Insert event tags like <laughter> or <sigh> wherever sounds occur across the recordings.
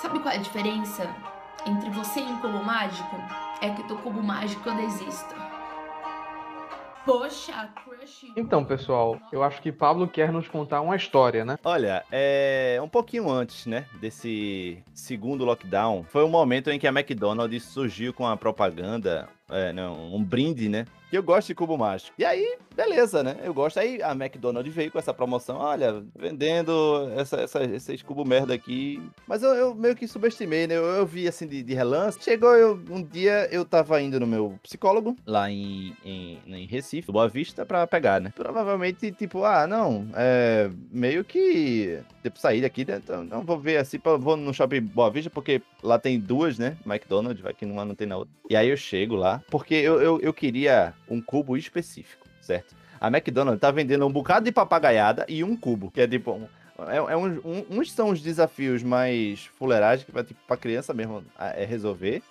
Sabe qual é a diferença entre você e um cubo mágico? É que teu cubo mágico não exista. Poxa, crush. Então, pessoal, eu acho que Pablo quer nos contar uma história, né? Olha, é um pouquinho antes, né, desse segundo lockdown, foi o momento em que a McDonald's surgiu com a propaganda, é, não, um brinde, né, que eu gosto de cubo mágico. E aí, beleza, né? Eu gosto. Aí a McDonald's veio com essa promoção, olha, vendendo essa, essa, esses cubo merda aqui. Mas eu, eu meio que subestimei, né? Eu, eu vi assim de, de, relance. Chegou eu, um dia, eu tava indo no meu psicólogo, lá em, em, em Recife, Boa Vista, pra pegar, né? Provavelmente, tipo, ah, não, é meio que. Tipo, sair daqui, né? Então, não vou ver assim, vou no shopping Boa Vista, porque lá tem duas, né? McDonald's, vai que numa não tem na outra. E aí eu chego lá, porque eu, eu, eu queria um cubo específico, certo? A McDonald's tá vendendo um bocado de papagaiada e um cubo, que é tipo. Um, é, é um, um, uns são os desafios mais fuleiragem, que vai tipo, pra criança mesmo é resolver.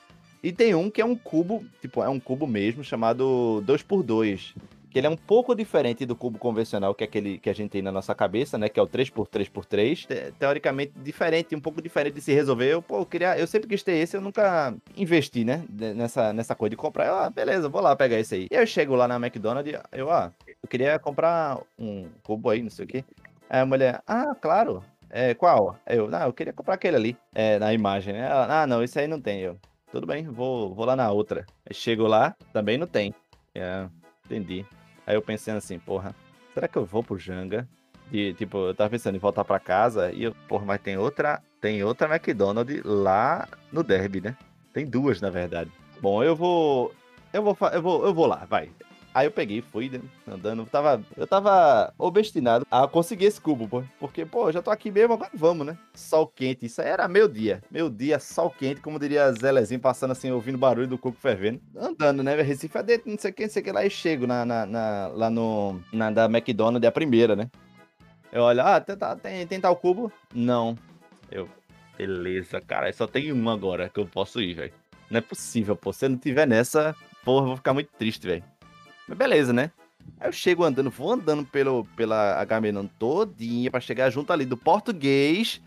E tem um que é um cubo, tipo, é um cubo mesmo, chamado 2x2 que ele é um pouco diferente do cubo convencional, que é aquele que a gente tem na nossa cabeça, né? Que é o 3x3x3. Te teoricamente diferente, um pouco diferente de se resolver. Eu, pô, eu, queria, eu sempre quis ter esse, eu nunca investi, né? Nessa, nessa coisa de comprar. Eu, ah, beleza, vou lá pegar esse aí. E eu chego lá na McDonald's, eu, ah, eu queria comprar um cubo aí, não sei o quê. Aí a mulher, ah, claro. É, qual? Eu, não, eu queria comprar aquele ali, é, na imagem, né? Ela, ah, não, esse aí não tem. Eu, tudo bem, vou, vou lá na outra. Aí chego lá, também não tem. É, entendi. Aí eu pensando assim, porra, será que eu vou pro Janga? E, tipo, eu tava pensando em voltar para casa e eu, porra, mas tem outra, tem outra McDonald's lá no Derby, né? Tem duas, na verdade. Bom, eu vou eu vou eu vou eu vou lá, vai. Aí eu peguei, fui né, andando, tava, eu tava obstinado a conseguir esse cubo, pô, porque, pô, já tô aqui mesmo, agora vamos, né? Sol quente, isso aí era meu dia, meu dia, sol quente, como diria Zelezinho, passando assim, ouvindo barulho do coco fervendo, andando, né? Recife adentro, não sei o que, não sei o que lá, e chego na, na, na lá no, na da McDonald's, a primeira, né? Eu olho, ah, tem, tem, tem tal cubo? Não. Eu, beleza, cara, só tem um agora que eu posso ir, velho. Não é possível, pô, se eu não tiver nessa, porra, eu vou ficar muito triste, velho. Mas beleza, né? Aí eu chego andando, vou andando pelo, pela Agamenon todinha pra chegar junto ali do português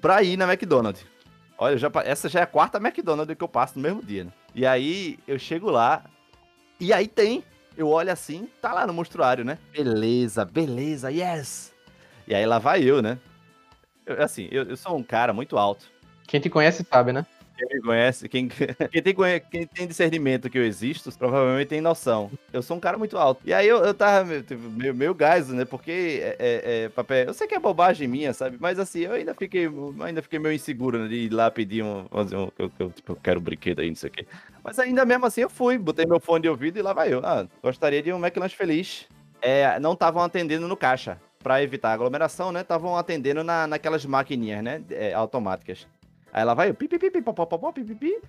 pra ir na McDonald's. Olha, já, essa já é a quarta McDonald's que eu passo no mesmo dia, né? E aí eu chego lá e aí tem. Eu olho assim, tá lá no monstruário, né? Beleza, beleza, yes! E aí lá vai eu, né? Eu, assim, eu, eu sou um cara muito alto. Quem te conhece sabe, né? Quem me conhece, quem, <laughs> quem, tem, quem tem discernimento que eu existo, provavelmente tem noção. Eu sou um cara muito alto. E aí eu, eu tava meio, tipo, meio, meio gás, né? Porque é, é, é, papel. Eu sei que é bobagem minha, sabe? Mas assim, eu ainda fiquei, ainda fiquei meio inseguro né, de ir lá pedir um. um eu, eu, tipo, eu quero um brinquedo aí, não sei o quê. Mas ainda mesmo assim eu fui, botei meu fone de ouvido e lá vai eu. Ah, gostaria de um McLanche feliz. É, não estavam atendendo no caixa. Pra evitar aglomeração, né? Estavam atendendo na, naquelas maquininhas, né? É, automáticas. Aí ela vai, pi, pi, pi, pi, pop, pi, pi, pi.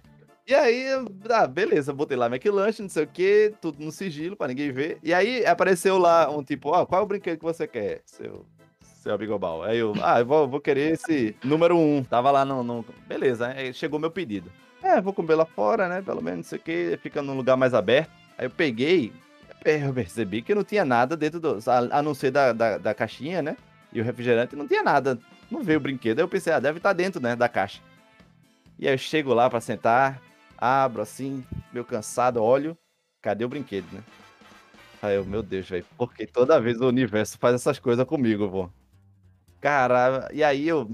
E aí, ah, beleza, botei lá McLanche, não sei o que, tudo no sigilo pra ninguém ver. E aí apareceu lá um tipo, ó, oh, qual é o brinquedo que você quer, seu, seu? Aí eu, ah, eu vou, vou querer esse número um. Tava lá no, no... Beleza, aí chegou meu pedido. É, vou comer lá fora, né, pelo menos, não sei o que, fica num lugar mais aberto. Aí eu peguei, <laughs> eu percebi que não tinha nada dentro do... A, a não ser da, da, da caixinha, né, e o refrigerante, não tinha nada. Não veio o brinquedo. Aí eu pensei, ah, deve estar tá dentro, né, da caixa. E aí eu chego lá para sentar, abro assim, meio cansado, olho, cadê o brinquedo, né? Aí eu, meu Deus, velho, porque toda vez o universo faz essas coisas comigo, pô. Cara, e aí eu,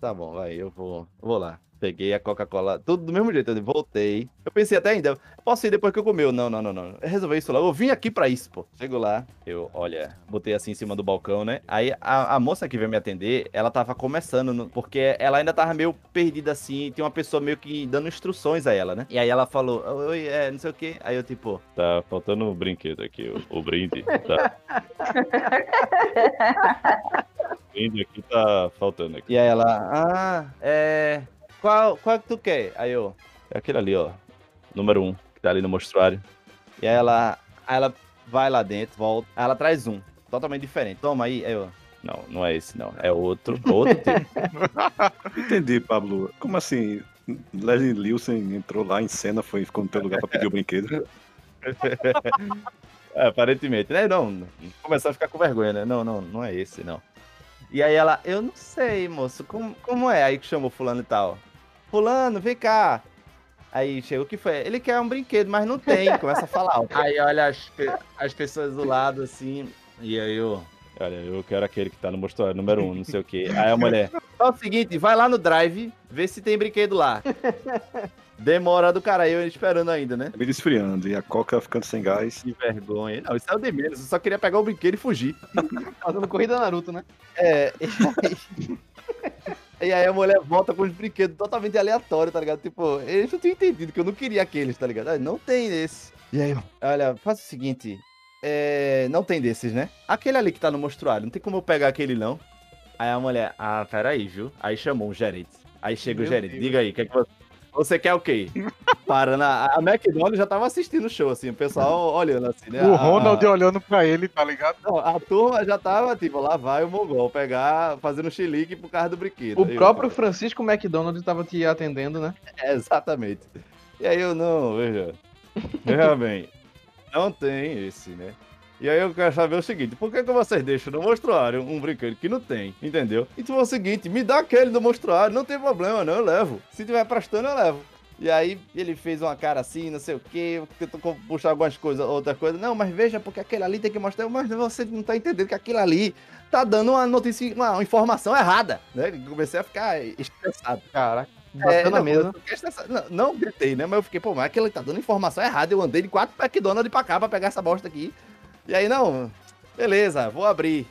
tá bom, vai, eu vou, vou lá peguei a Coca-Cola, tudo do mesmo jeito. Eu voltei. Eu pensei até ainda, posso ir depois que eu comi. Não, não, não, não. Eu resolvi isso lá. Eu vim aqui pra isso, pô. Chego lá, eu, olha, botei assim em cima do balcão, né? Aí a, a moça que veio me atender, ela tava começando, no, porque ela ainda tava meio perdida assim. Tinha uma pessoa meio que dando instruções a ela, né? E aí ela falou, oi, é, não sei o que. Aí eu, tipo, tá faltando um brinquedo aqui, o, o brinde. Tá. <laughs> o brinde aqui tá faltando aqui. E aí ela, ah, é. Qual, qual que tu quer? Aí eu, é aquele ali, ó. Número um, que tá ali no mostruário. E aí ela, aí ela vai lá dentro, volta. Aí ela traz um, totalmente diferente. Toma aí. Aí eu, não, não é esse, não. É outro, outro tipo. <laughs> Entendi, Pablo. Como assim? Leslie Nielsen entrou lá em cena, foi, ficou no teu lugar pra pedir o brinquedo. <laughs> é, aparentemente, né? Não, começar a ficar com vergonha, né? Não, não, não é esse, não. E aí ela, eu não sei, moço, como, como é? Aí que chamou fulano e tal. Fulano, vem cá. Aí chega, o que foi? Ele quer um brinquedo, mas não tem. <laughs> Começa a falar. Aí olha as, pe- as pessoas do lado assim. E aí eu. Olha, eu quero aquele que tá no mostruário, número um, não sei o quê. Aí a mulher. <laughs> É o seguinte, vai lá no drive, vê se tem brinquedo lá. Demora do cara, eu esperando ainda, né? Ele esfriando e a coca ficando sem gás. Que vergonha. Não, isso é o de menos. Eu só queria pegar o brinquedo e fugir. <laughs> Fazendo corrida Naruto, né? É. E aí, a mulher volta com os brinquedos totalmente aleatórios, tá ligado? Tipo, eles não tinham entendido que eu não queria aqueles, tá ligado? Ah, não tem esse. E aí, olha, faz o seguinte. É, não tem desses, né? Aquele ali que tá no mostruário, não tem como eu pegar aquele não. Aí a mulher, ah, peraí, viu? Aí chamou o gerente. Aí chega Meu o gerente, Deus. diga aí, o que é que você... Você quer o quê? <laughs> Para na... A McDonald's já tava assistindo o show, assim, o pessoal olhando assim, né? O Ronald a- olhando pra ele, tá ligado? não, a turma já tava, tipo, lá vai o Mongol pegar, fazendo chilique pro carro do brinquedo. O Aí eu- próprio Francisco McDonald tava te atendendo, né? É, exatamente. E aí eu, não, veja. Veja <laughs> bem, não tem esse, né? E aí eu quero saber o seguinte, por que, que vocês deixam no mostruário um brinquedo que não tem, entendeu? Então é o seguinte, me dá aquele do mostruário, não tem problema, não, eu levo. Se tiver prestando, eu levo. E aí ele fez uma cara assim, não sei o que, tentou puxar algumas coisas, outra coisa. Não, mas veja, porque aquele ali tem que mostrar. Mas você não tá entendendo que aquilo ali tá dando uma notícia, uma, informação errada, né? Comecei a ficar estressado. Caraca, É, não, mesa. eu. Não, não gritei, né? Mas eu fiquei, pô, mas aquele tá dando informação errada. Eu andei de quatro McDonald's pra cá pra pegar essa bosta aqui. E aí, não, beleza, vou abrir.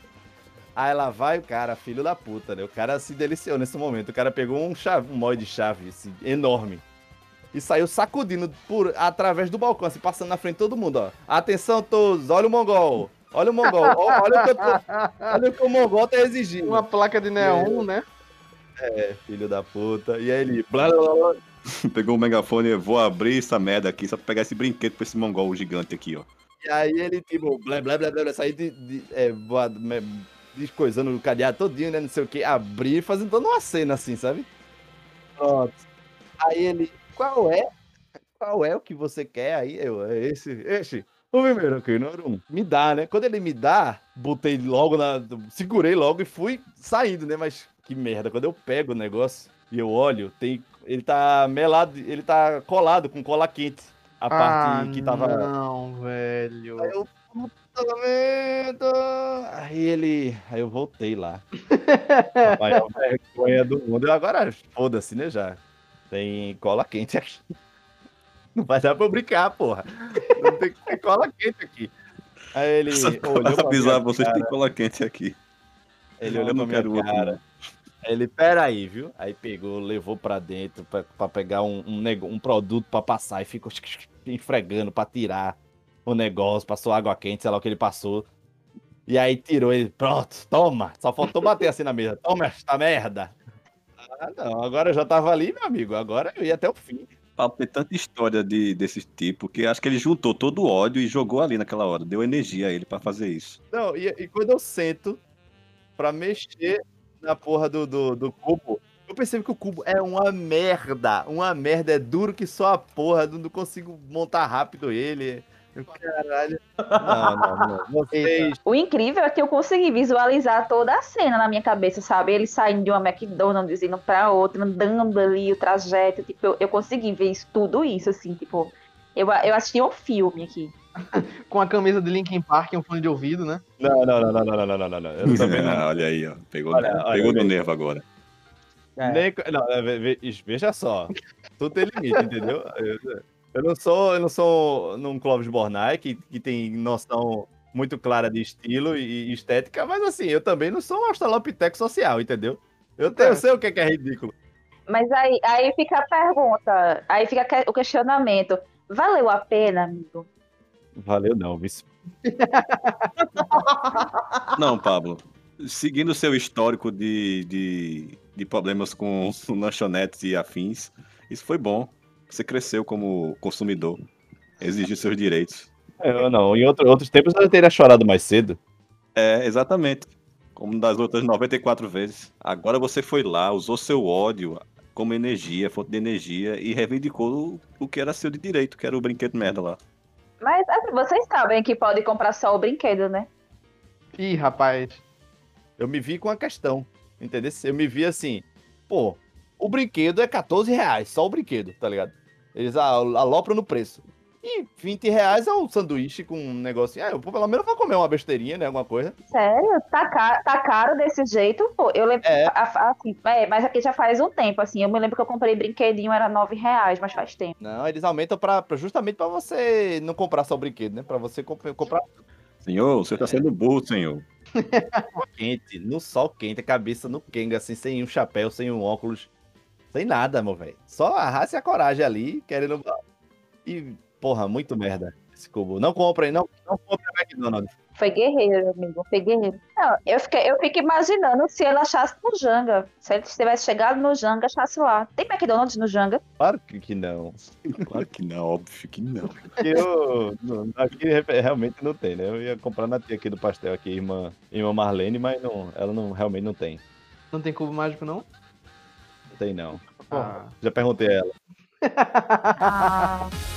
Aí lá vai o cara, filho da puta, né? O cara se deliciou nesse momento. O cara pegou um, chave, um molde de chave, assim, enorme. E saiu sacudindo por, através do balcão, assim, passando na frente de todo mundo, ó. Atenção todos, olha o mongol. Olha o mongol, olha o que, tô- olha o, que o mongol tá exigindo. Uma placa de neon, né? É, filho da puta. E aí ele. Blá, blá, blá. <laughs> Pegou o megafone e vou abrir essa merda aqui só pra pegar esse brinquedo pra esse mongol gigante aqui, ó. E aí ele, tipo, blá blá blá blá, blá sair de, de é, voado, descoisando o cadeado todinho, né? Não sei o que, abrir, fazendo toda uma cena assim, sabe? Pronto. Aí ele, qual é? Qual é o que você quer? Aí eu, é esse, esse. O primeiro aqui, número um. Me dá, né? Quando ele me dá, botei logo na. Segurei logo e fui saindo, né? Mas que merda, quando eu pego o negócio e eu olho, tem. Ele tá melado, ele tá colado com cola quente. A parte que tava. Ah, Não, velho. Aí eu, puta merda. Aí ele. Aí eu voltei lá. <laughs> A maior vergonha do mundo. Eu agora, foda-se, né? Já. Tem cola quente aqui. Não vai dar pra eu brincar, porra. Não tem que ter cola quente aqui. Aí ele Só olhou pra avisar minha vocês que cara, tem cola quente aqui. Ele olhou pra minha outro, cara. ele, peraí, viu? Aí pegou, levou pra dentro pra, pra pegar um, um, um produto pra passar e ficou esfregando pra tirar o negócio, passou água quente, sei lá o que ele passou. E aí tirou ele, pronto, toma. Só faltou bater assim na mesa. Toma esta merda. Ah, não, agora eu já tava ali, meu amigo. Agora eu ia até o fim. Pablo tem tanta história de, desse tipo que acho que ele juntou todo o ódio e jogou ali naquela hora. Deu energia a ele pra fazer isso. Não, e, e quando eu sento pra mexer na porra do, do, do cubo, eu percebo que o cubo é uma merda. Uma merda, é duro que só a porra. Não consigo montar rápido ele. Caralho. Não, não, não. Vocês... O incrível é que eu consegui visualizar toda a cena na minha cabeça, sabe? Ele saindo de uma McDonald's, indo pra outra, andando ali, o trajeto. Tipo, eu, eu consegui ver isso, tudo isso, assim, tipo. Eu, eu assisti um filme aqui. <laughs> Com a camisa do Linkin Park e um fone de ouvido, né? Não, não, não, não, não, não, não, não. Eu também não. <laughs> olha aí, ó. Pegou, olha, olha, pegou olha, no nervo agora. Nem co- não, é, ve- ve- veja só. Tudo tem limite, entendeu? Eu, eu não sou, eu não sou num Clóvis Bornai que, que tem noção muito clara de estilo e, estética, mas assim, eu também não sou um australopiteco social, entendeu? Eu, tenho, eu sei o que é, que é ridículo. Mas aí, aí fica a pergunta, aí fica o questionamento. Valeu a pena, amigo? Valeu não, vice. <laughs> Não, Pablo. Seguindo o seu histórico de, de, de problemas com <laughs> lanchonetes e afins, isso foi bom. Você cresceu como consumidor. Exigiu seus direitos. Eu não, em outro- outros tempos eu teria chorado mais cedo. É, exatamente. Como das outras 94 vezes. Agora você foi lá, usou seu ódio como energia, fonte de energia, e reivindicou o, o que era seu de direito, que era o brinquedo merda lá. Mas assim, vocês sabem que pode comprar só o brinquedo, né? Ih, rapaz. Eu me vi com a questão, entendeu? Eu me vi assim, pô, o brinquedo é 14 reais, só o brinquedo, tá ligado? Eles a- alopram no preço. E 20 reais é um sanduíche com um negocinho. Ah, eu pelo menos vou comer uma besteirinha, né? Alguma coisa. Sério? Tá caro, tá caro desse jeito? Pô, eu lembro. É. a- a- assim, é, mas aqui já faz um tempo, assim. Eu me lembro que eu comprei brinquedinho, era 9 reais, mas faz tempo. Não, eles aumentam pra, pra- justamente pra você não comprar só o brinquedo, né? Pra você comp- comprar Senhor, você tá sendo burro, senhor. Quente, no sol quente, a cabeça no Kenga, assim, sem um chapéu, sem um óculos, sem nada, meu velho. Só a raça e a coragem ali, querendo. E, porra, muito merda esse cubo. Não comprem, não, não comprem McDonald's. Foi guerreiro, amigo. Foi guerreiro. Não, eu, fiquei, eu fico imaginando se ele achasse no Janga. Se ele tivesse chegado no Janga, achasse lá. Tem McDonald's no Janga? Claro que, que não. <laughs> Claro que não, óbvio que não. Porque eu, não- aqui re- realmente não tem, né? Eu ia comprar na tia aqui do pastel, aqui, irmã, irmã Marlene, mas não, ela não, realmente não tem. Não tem cubo mágico, não? Não tem, não. Ah. Já perguntei a ela. Ah, <laughs>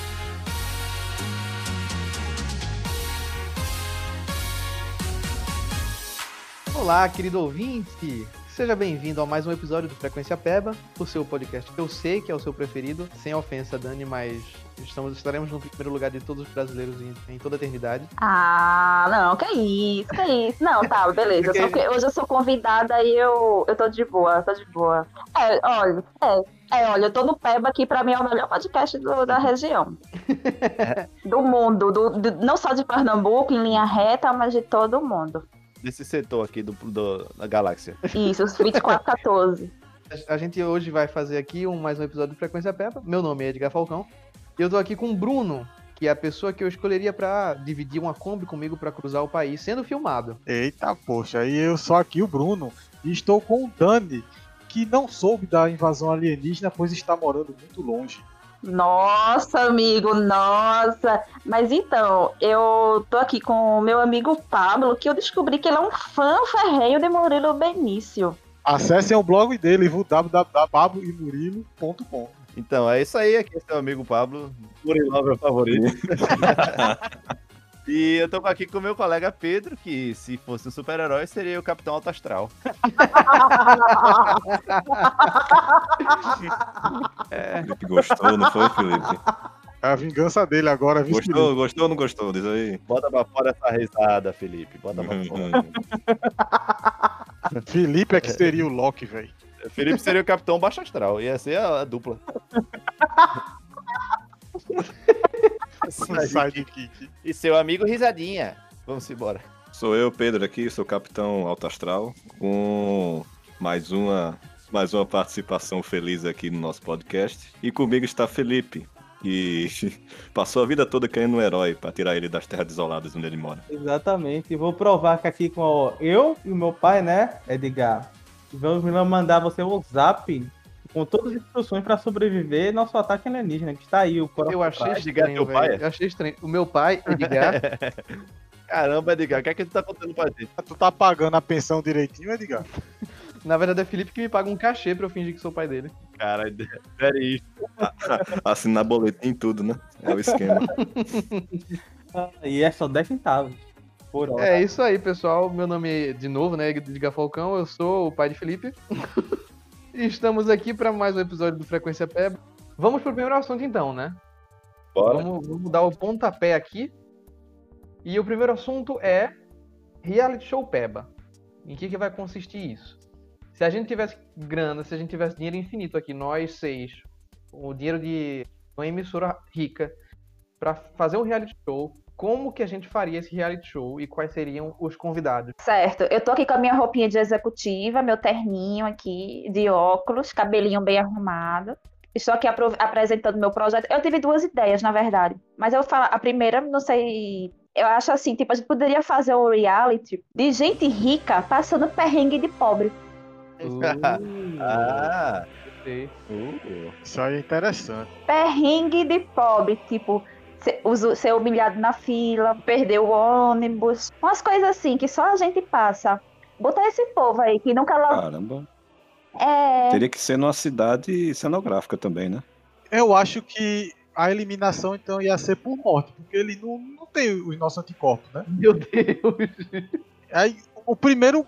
Olá, querido ouvinte! Seja bem-vindo a mais um episódio do Frequência Peba, o seu podcast que eu sei que é o seu preferido, sem ofensa, Dani, mas estamos, estaremos no primeiro lugar de todos os brasileiros em, em toda a eternidade. ah, não, que isso, que isso. Não, tá, <laughs> beleza. Eu sou- hoje eu sou convidada e eu, eu tô de boa, tô de boa. É, olha, é, é, olha, eu tô no Peba aqui, pra mim é o melhor podcast do- da região. <laughs> do mundo, do, do- não só de Pernambuco, em linha reta, mas de todo mundo. Desse setor aqui do, do- da galáxia. Isso, os 2414. A- A gente hoje vai fazer aqui um, mais um episódio do Frequência Peba. Meu nome é Edgar Falcão. E eu tô aqui com o Bruno, que é a pessoa que eu escolheria pra dividir uma Kombi comigo pra cruzar o país, sendo filmado. Eita, poxa, e eu sou aqui o Bruno e estou com o Dani, que não soube da invasão alienígena, pois está morando muito longe. Nossa, amigo, nossa. Mas então, eu tô aqui com o meu amigo Pablo, que eu descobri que ele é um fã ferrenho de Murilo Benício. Acessem o blog dele, www.pabloemurilo.com. Então, é isso aí. Aqui é seu amigo Pablo, Murilão, meu favorito. <laughs> e eu tô aqui com o meu colega Pedro, que se fosse um super-herói seria o Capitão Alto Astral. <laughs> Felipe gostou, não foi, Felipe? É a vingança dele agora, viu? Gostou, gostou ou não gostou? Diz aí. Bota pra fora essa risada, Felipe. Bota pra fora. Felipe? <laughs> Felipe é que seria o Loki, velho. Felipe seria o Capitão Baixo Astral. Ia ser a, a dupla. <laughs> Sidekick. E seu amigo Risadinha. Vamos embora. Sou eu, Pedro, aqui, sou capitão Alto Astral, com mais uma, mais uma participação feliz aqui no nosso podcast. E comigo está Felipe, que <laughs> passou a vida toda querendo um herói para tirar ele das terras desoladas onde ele mora. Exatamente. E vou provar que aqui com eu e o meu pai, né, Edgar, vamos mandar você um zap com todas as instruções para sobreviver nosso ataque alienígena, que está aí o coração. Eu achei Edgar, estranho, pai velho. Eu achei estranho. O meu pai, Edgar, <laughs> Caramba, Edgar, o que é que tu tá contando pra gente? Tu tá pagando a pensão direitinho, Edgar? na verdade é Felipe que me paga um cachê pra eu fingir que sou pai dele. Cara, peraí. Assinar boletim e tudo, né? É o esquema. <laughs> E é só 10 centavos por hora. É isso aí, pessoal. Meu nome é, de novo, né, Edgar Falcão. Eu sou o pai de Felipe. <laughs> estamos aqui para mais um episódio do Frequência Peba. Vamos pro primeiro assunto então, né? Bora. Vamos, vamos dar o pontapé aqui. E o primeiro assunto é reality show Peba. Em que, que vai consistir isso? Se a gente tivesse grana, se a gente tivesse dinheiro infinito aqui, nós seis, o dinheiro de uma emissora rica, para fazer um reality show, como que a gente faria esse reality show e quais seriam os convidados? Certo, eu tô aqui com a minha roupinha de executiva, meu terninho aqui, de óculos, cabelinho bem arrumado. Estou aqui apro- apresentando meu projeto. Eu tive duas ideias, na verdade. Mas eu vou falar, a primeira, não sei. Eu acho assim, tipo, a gente poderia fazer um reality de gente rica passando perrengue de pobre. <laughs> Ah, Sei. uh, Isso aí é interessante. Perrengue de pobre, tipo, ser, humilhado na fila, perder o ônibus, umas coisas assim que só a gente passa. Botar esse povo aí que nunca lá. Caramba. É. Teria que ser numa cidade cenográfica também, né? Eu acho que a eliminação então ia ser por morte, porque ele não, não tem os nossos anticorpos, né? Meu Deus. Aí o primeiro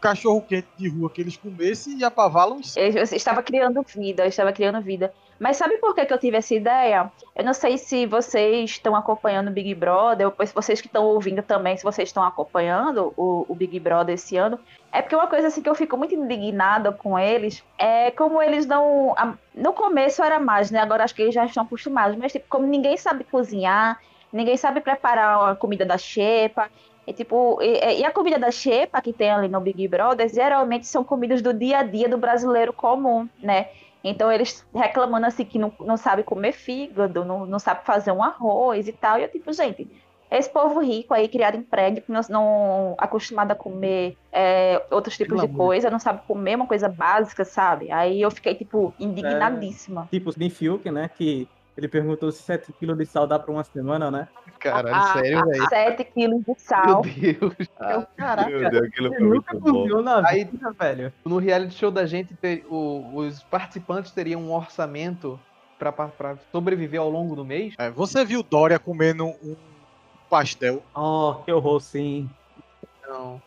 cachorro quente de rua que eles comessem e apavalam Eu, eu estava criando vida, eu estava criando vida. Mas sabe por que, que eu tive essa ideia? Eu não sei se vocês estão acompanhando o Big Brother, ou se vocês que estão ouvindo também, se vocês estão acompanhando o, o Big Brother esse ano. É porque uma coisa assim que eu fico muito indignada com eles é como eles não. No começo era mais, né? Agora acho que eles já estão acostumados, mas tipo, como ninguém sabe cozinhar, ninguém sabe preparar a comida da xepa. E, tipo, e, e a comida da xepa que tem ali no Big Brother geralmente são comidas do dia a dia do brasileiro comum, né? Então eles reclamando assim que não, não sabe comer fígado, não, não sabe fazer um arroz e tal. E eu, tipo, gente, esse povo rico aí, criado em prédio, não, não acostumado a comer é, outros tipos Pelo de amor. coisa, não sabe comer uma coisa básica, sabe? Aí eu fiquei, tipo, indignadíssima. Tipo, o Fiuk, né? Que ele perguntou se 7 kg de sal dá pra uma semana, né? Caralho, Ah, sério, velho. 7 quilos de Meu sal. Deus. <laughs> Eu, caraca, Meu Deus, aquilo você foi nunca muito na Aí- vida, velho. No reality show da gente, ter- o- os participantes teriam um orçamento pra, pra- pra sobreviver ao longo do mês. É, você viu Dória comendo um pastel? Oh, que horror, sim. Não.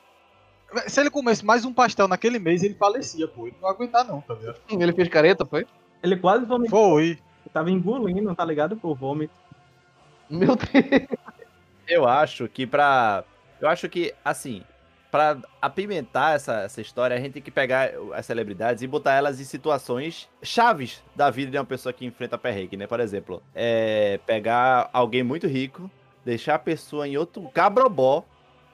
Se ele comesse mais um pastel naquele mês, ele falecia, pô. Ele não ia aguentar não, tá ligado? Ele fez careta, foi? Ele quase vomitou. Foi. Tava engolindo, tá ligado? Por vômito. Meu <laughs> Deus. Eu acho que pra. Eu acho que, assim, pra apimentar essa, essa história, a gente tem que pegar as celebridades e botar elas em situações chaves da vida de uma pessoa que enfrenta perrengue, né? Por exemplo, é, pegar alguém muito rico, deixar a pessoa em outro cabrobó,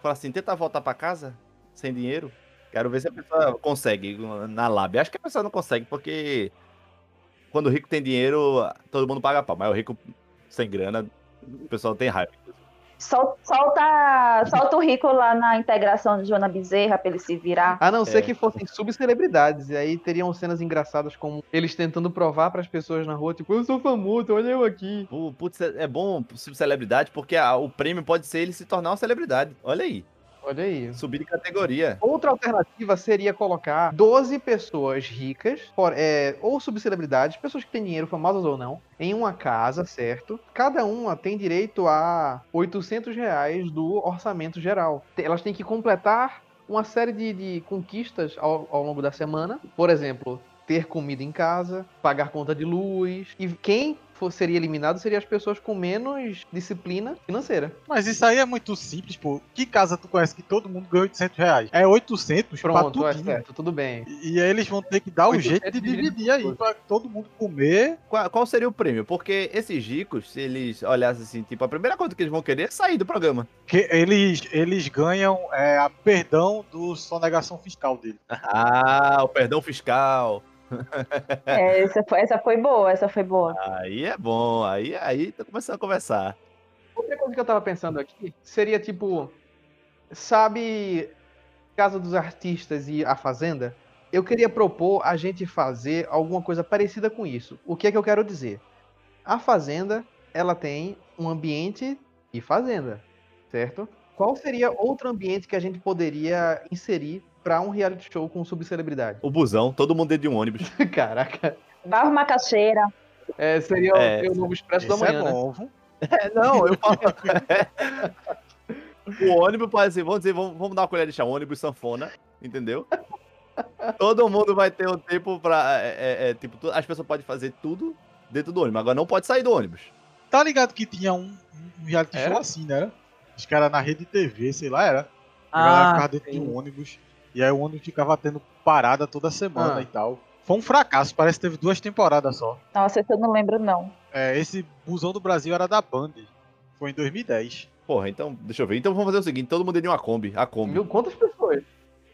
falar assim, tenta voltar pra casa sem dinheiro. Quero ver se a pessoa consegue na lábia. Acho que a pessoa não consegue, porque quando o rico tem dinheiro, todo mundo paga pau. Mas o rico sem grana, o pessoal tem raiva. Sol- Solta, solta o rico lá na integração de Joana Bezerra pra ele se virar. A não ser É. que fossem subcelebridades. E aí teriam cenas engraçadas como eles tentando provar pras pessoas na rua, tipo, eu sou famoso, olha eu aqui. Pu- Putz, é é bom subcelebridade porque a- o prêmio pode ser ele se tornar uma celebridade. Olha aí, Olha aí. subir de categoria. Outra alternativa seria colocar 12 pessoas ricas, for- é, ou subcelebridades, pessoas que têm dinheiro, famosas ou não, em uma casa, certo? Cada uma tem direito a 800 reais do orçamento geral. Elas têm que completar uma série de, de conquistas ao, ao longo da semana. Por exemplo, ter comida em casa, pagar conta de luz. E quem for, seria eliminado seriam as pessoas com menos disciplina financeira. Mas isso aí é muito simples, pô. Que casa tu conhece que todo mundo ganha 800 reais? É 800 pra Pronto, é tudinho. certo, tudo bem. E aí eles vão ter que dar o 800 jeito de dividir aí, pra todo mundo comer. Qual, qual seria o prêmio? Porque esses ricos, se eles olhassem assim, tipo, a primeira coisa que eles vão querer é sair do programa. Que eles, eles ganham é, a perdão do sonegação fiscal dele. <laughs> Ah, o perdão fiscal. É, <laughs> essa, foi, essa foi boa, essa foi boa. Aí é bom, aí, aí tá começando a conversar. Outra coisa que eu tava pensando aqui seria tipo, sabe, Casa dos Artistas e A Fazenda? Eu queria propor a gente fazer alguma coisa parecida com isso. O que é que eu quero dizer? A Fazenda, ela tem um ambiente de fazenda, certo? Qual seria outro ambiente que a gente poderia inserir para um reality show com subcelebridade? O busão, todo mundo dentro de um ônibus. <laughs> Caraca, Barro Macaxeira. é, seria É. o, novo Expresso da é Manhã, né? bom, viu? É, não, eu falo. <laughs> o ônibus pode assim, vamos dizer, vamos, vamos dar uma colher de chá, um ônibus sanfona, entendeu? Todo mundo vai ter um tempo pra. é, é, é, tipo, tu- as pessoas podem fazer tudo dentro do ônibus, agora não pode sair do ônibus. Tá ligado que tinha um, um reality Era? show assim, né? Os caras na rede TV, sei lá, era. A galera Ah, ficava dentro de um ônibus. E aí o ônibus ficava tendo parada toda semana Ah. e tal. Foi um fracasso, parece que teve duas temporadas só. Nossa, esse eu não lembro, não. É, esse Busão do Brasil era da Band. Foi em 2010. Porra, então, deixa eu ver. Então vamos fazer o seguinte: todo mundo dentro de uma Kombi. A Kombi. Viu quantas pessoas?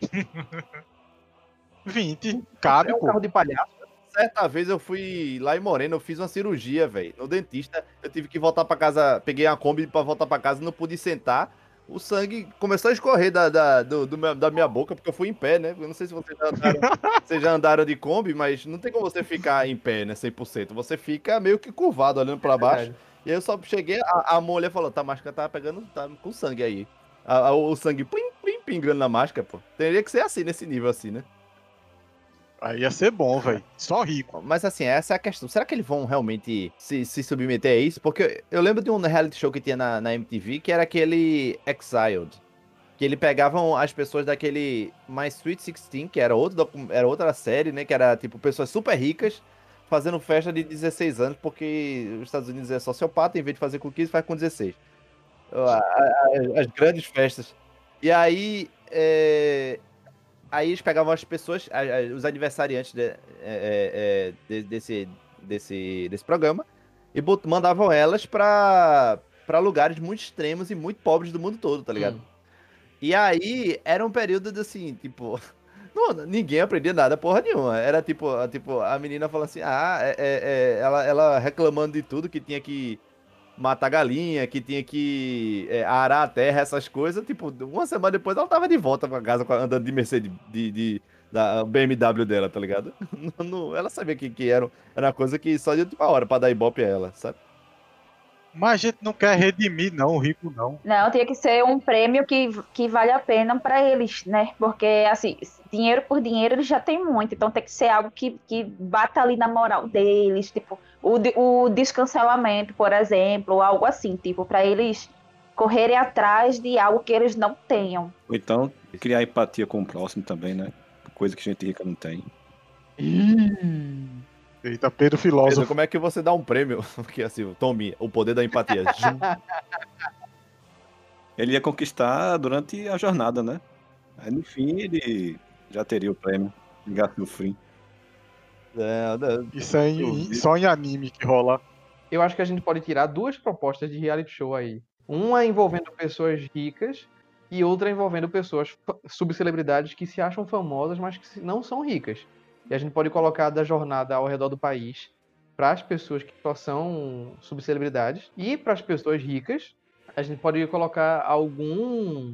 <laughs> 20, cabe, É um pô. carro de palhaço. Certa vez eu fui lá em Moreno, eu fiz uma cirurgia, velho. No dentista, eu tive que voltar pra casa. Peguei a Kombi pra voltar pra casa, não pude sentar. O sangue começou a escorrer da, da, do- do da minha boca, porque eu fui em pé, né? Eu não sei se vocês já andaram, <laughs> vocês já andaram de Kombi, mas não tem como você ficar em pé, né? 100%. Você fica meio que curvado, olhando pra baixo. Verdade. E aí eu só cheguei, a, a mulher falou: tá, a máscara tá pegando, tá com sangue aí. A- a- o sangue plim, plim, pingando na máscara, pô. Teria que ser assim, nesse nível assim, né? Aí ia ser bom, velho. Só rico. Mas assim, essa é a questão. Será que eles vão realmente se, se submeter a isso? Porque eu lembro de um reality show que tinha na, na MTV que era aquele Exiled. Que ele pegavam as pessoas daquele My Sweet 16, que era, outro, era outra série, né? Que era tipo pessoas super ricas fazendo festa de 16 anos, porque os Estados Unidos é sociopata, em vez de fazer com 15, faz com 16. A- a- a- As grandes festas. E aí. é, Aí eles pegavam as pessoas, os aniversariantes de- é, é, é, de- desse, desse, desse programa, e bot- mandavam elas pra, pra lugares muito extremos e muito pobres do mundo todo, tá ligado? Hum. E aí era um período de assim, tipo. <laughs> Não, ninguém aprendia nada, porra nenhuma. Era tipo, a- tipo a menina falando assim, ah, é- é, ela, ela reclamando de tudo, que tinha que matar galinha, que tinha que é, arar a terra, essas coisas. Tipo, uma semana depois ela tava de volta pra casa andando de Mercedes, de, de- da BMW dela, tá ligado? <laughs> Não- não- ela sabia que, que era, era uma coisa que só de última hora pra dar ibope a ela, sabe? Mas a gente não quer redimir, não, o rico não. Não, tinha que ser um prêmio que, que vale a pena para eles, né? Porque, assim, dinheiro por dinheiro eles já têm muito, então tem que ser algo que, que bata ali na moral deles, tipo, o, o descancelamento, por exemplo, ou algo assim, tipo, para eles correrem atrás de algo que eles não tenham. Ou então, criar empatia com o próximo também, né? Coisa que gente rica não tem. Eita, Pedro Pedro, Filósofo. como é que você dá um prêmio? <laughs> Porque assim, tome o poder da empatia. <laughs> Ele ia conquistar durante a jornada, né? Aí no fim ele já teria o prêmio. Gato no fim. É, né? Isso é em- Eu em- só em anime que rola. Eu acho que a gente pode tirar duas propostas de reality show aí. Uma envolvendo pessoas ricas e outra envolvendo pessoas subcelebridades que se acham famosas, mas que não são ricas. E a gente pode colocar da jornada ao redor do país para as pessoas que só são subcelebridades e para as pessoas ricas, a gente pode colocar algum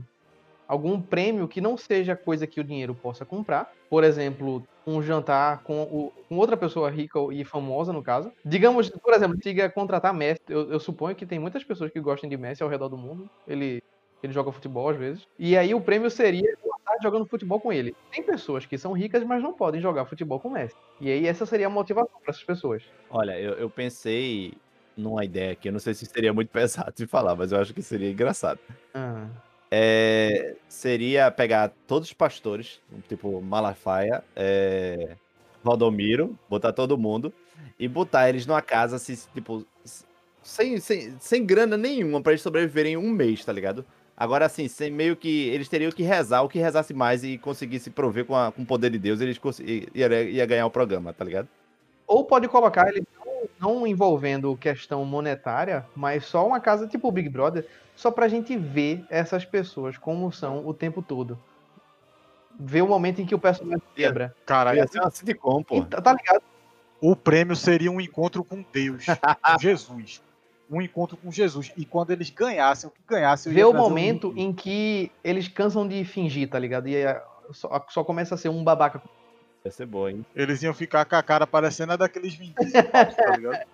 algum prêmio que não seja coisa que o dinheiro possa comprar. Por exemplo, um jantar com, o- com outra pessoa rica e famosa, no caso. Digamos, por exemplo, siga contratar Messi. Eu, eu suponho que tem muitas pessoas que gostam de Messi ao redor do mundo. Ele, ele joga futebol às vezes. E aí o prêmio seria tarde jogando futebol com ele. Tem pessoas que são ricas, mas não podem jogar futebol com Messi. E aí essa seria a motivação para essas pessoas. Olha, eu, eu pensei numa ideia que eu não sei se seria muito <laughs> pesado de falar, mas eu acho que seria engraçado. Ah, É, seria pegar todos os pastores, tipo Malafaia, é, Valdomiro, botar todo mundo e botar eles numa casa, assim, tipo, sem, sem, sem grana nenhuma pra eles sobreviverem um mês, tá ligado? Agora, assim, sem meio que. Eles teriam que rezar, o que rezasse mais e conseguisse prover com, a- com o poder de Deus, eles ia, ia- ganhar o programa, tá ligado? Ou pode colocar ele não, não envolvendo questão monetária, mas só uma casa tipo o Big Brother, só pra gente ver essas pessoas como são o tempo todo. Ver o momento em que o personagem quebra. Caralho, Ia ser uma sitcom, pô. Tá, tá ligado? o prêmio seria um encontro com Deus, <laughs> Jesus. Um encontro com Jesus. E quando eles ganhassem, o que ganhassem, ia o um momento link. em que eles cansam de fingir, tá ligado? E aí, só, só começa a ser um babaca. Ia ser boa, hein? Eles iam ficar com a cara parecendo a daqueles 25, tá ligado?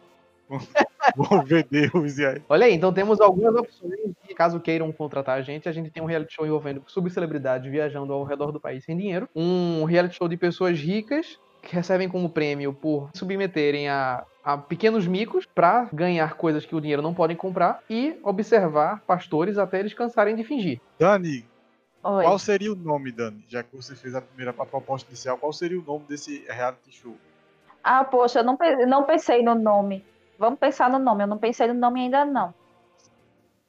<laughs> Vão ver Deus e aí. Olha aí, então temos algumas opções. Caso queiram contratar a gente, a gente tem um reality show envolvendo subcelebridades viajando ao redor do país sem dinheiro. Um reality show de pessoas ricas que recebem como prêmio por submeterem a, a pequenos micos para ganhar coisas que o dinheiro não podem comprar e observar pastores até eles cansarem de fingir. Dani, Oi. qual seria o nome, Dani? Já que você fez a primeira a proposta inicial, qual seria o nome desse reality show? Ah, poxa, eu não, não pensei no nome. Vamos pensar no nome. Eu não pensei no nome ainda, não.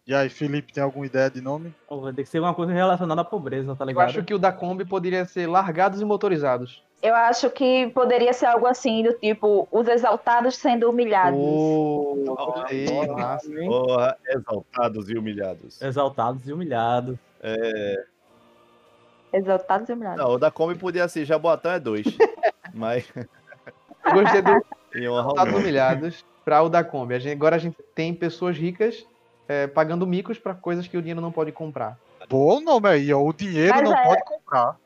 E aí, Felipe, tem alguma ideia de nome? Pô, vai ter que ser uma coisa relacionada à pobreza, tá Eu ligado? acho que o da Kombi poderia ser Largados e Motorizados. Eu acho que poderia ser algo assim, do tipo, os exaltados sendo humilhados. Oh, massa. Porra, exaltados e humilhados. Exaltados e humilhados. Exaltados e humilhados. Não, o da Kombi podia ser Jaboatão é dois. <laughs> mas Eu gostei do <laughs> Estados nome. humilhados para o da Kombi. A gente- agora a gente tem pessoas ricas é, pagando micos para coisas que o dinheiro não pode comprar. Bom nome aí, ó. O dinheiro Mas não é- pode comprar.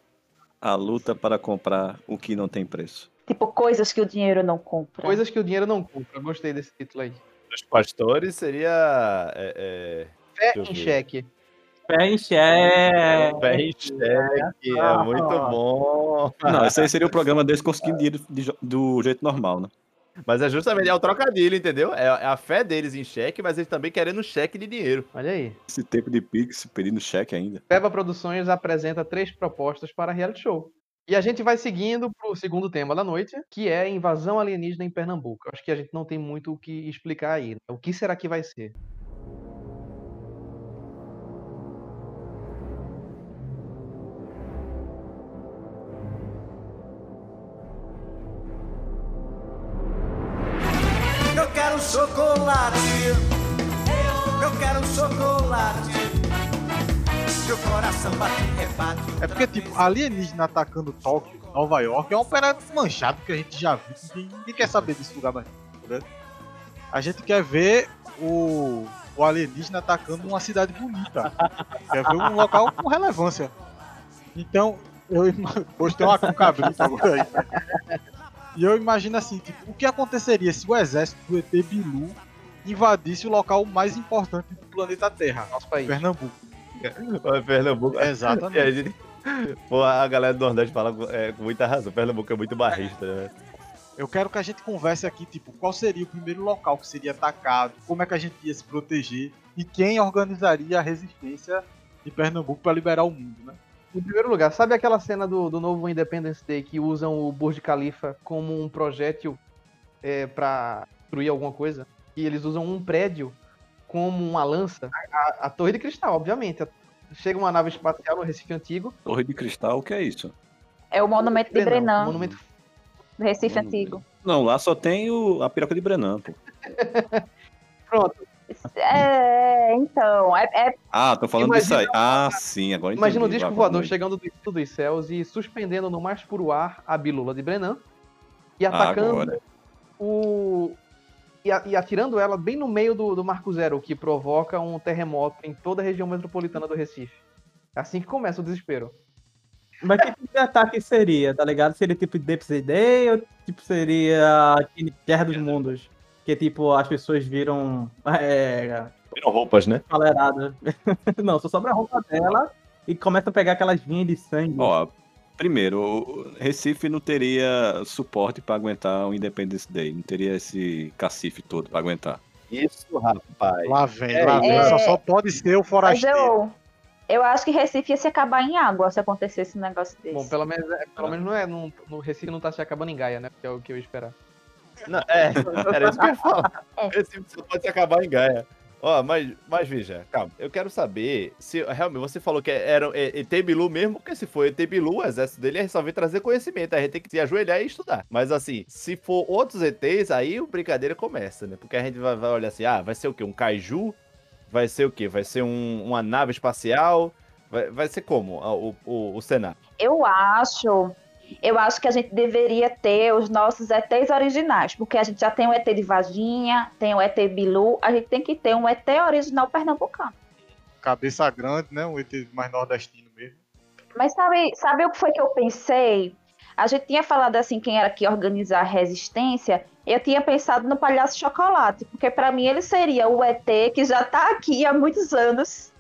A luta para comprar o que não tem preço. Tipo, coisas que o dinheiro não compra. Coisas que o dinheiro não compra. Gostei desse título aí. Dos pastores seria. É, Fé Deixa eu em cheque. Pé em é, pé em cheque, é muito bom. Não, esse aí seria o programa deles conseguindo dinheiro do jeito normal, né? Mas é justamente é o trocadilho, entendeu? É, é a fé deles em cheque, mas eles também querendo cheque de dinheiro. Olha aí. Esse tempo de Pix pedindo cheque ainda. Peba Produções apresenta três propostas para reality show. E a gente vai seguindo pro segundo tema da noite, que é invasão alienígena em Pernambuco. Acho que a gente não tem muito o que explicar aí. né? O que será que vai ser? É porque, tipo, alienígena atacando Tóquio, Nova York, é um operário manchado que a gente já viu. Ninguém, ninguém quer saber desse lugar mais. A gente quer ver o, o alienígena atacando uma cidade bonita. quer ver um local com relevância. Então, eu Hoje tem uma com cabrito agora aí. E eu imagino assim, tipo, o que aconteceria se o exército do ET Bilu invadisse o local mais importante do planeta Terra, Nosso país. Pernambuco. Pernambuco. Exatamente. <laughs> a gente. Pô, a galera do Nordeste fala com- é, com muita razão. Pernambuco é muito barrista, né? Eu quero que a gente converse aqui, tipo, qual seria o primeiro local que seria atacado, como é que a gente ia se proteger e quem organizaria a resistência de Pernambuco para liberar o mundo, né? Em primeiro lugar, sabe aquela cena do, do novo Independence Day que usam o Burj Khalifa como um projétil é, para destruir alguma coisa? E eles usam um prédio como uma lança? A, a Torre de Cristal, obviamente. Chega uma nave espacial no Recife Antigo. Torre de cristal, o que é isso? É o monumento de Brenão, Brenan, Monumento do Recife Hum. Antigo. Não, lá só tem o, a piroca de Brenan, pô. <laughs> Pronto. É, então, é, é- Ah, tô falando Imagina- disso aí. Ah, sim, agora entendi. Imagina o disco voador chegando do alto dos céus e suspendendo no mais puro ar a bilula de Brenan e Ah, atacando agora. o. E, atirando ela bem no meio do, do Marco Zero, o que provoca um terremoto em toda a região metropolitana do Recife. É assim que começa o desespero. Mas que tipo de ataque seria, tá ligado? Seria tipo Day ou tipo seria Guerra dos Mundos? Que tipo, as pessoas viram é, Viram roupas, né? faleradas. <laughs> Não, só sobra a roupa dela e começa a pegar aquelas vinhas de sangue. Ó, primeiro, o Recife não teria suporte pra aguentar o Independence Day. Não teria esse cacife todo pra aguentar. Isso, rapaz. Lá vem, É lá vem. isso. Só, só pode ser o mas forasteiro. eu, eu acho que Recife ia se acabar em água se acontecesse um negócio desse. Bom, pelo menos, é- pelo menos não é. No, no Recife não tá se acabando em Gaia, né? Que é o que eu ia esperar. Não, é, era isso que eu ia falar. É. Esse só pode acabar em Gaia. Ó, mas, mas veja, calma. Eu quero saber se realmente você falou que era é, ET Bilu mesmo, porque se for ET Bilu, o exército dele é só vir trazer conhecimento. A gente tem que se ajoelhar e estudar. Mas assim, se for outros ETs, aí o brincadeira começa, né? Porque a gente vai, vai olhar assim, ah, vai ser o quê? Um kaiju? Vai ser o quê? Vai ser um- uma nave espacial? Vai, vai ser como o, o, o cenário? Eu acho. Eu acho que a gente deveria ter os nossos ETs originais, porque a gente já tem o ET de Vaginha, tem o ET Bilu, a gente tem que ter um ET original pernambucano. Cabeça grande, né? Um ET mais nordestino mesmo. Mas sabe, sabe o que foi que eu pensei? A gente tinha falado assim, quem era que organizar a resistência. Eu tinha pensado no Palhaço Chocolate, porque pra mim ele seria o ET que já tá aqui há muitos anos,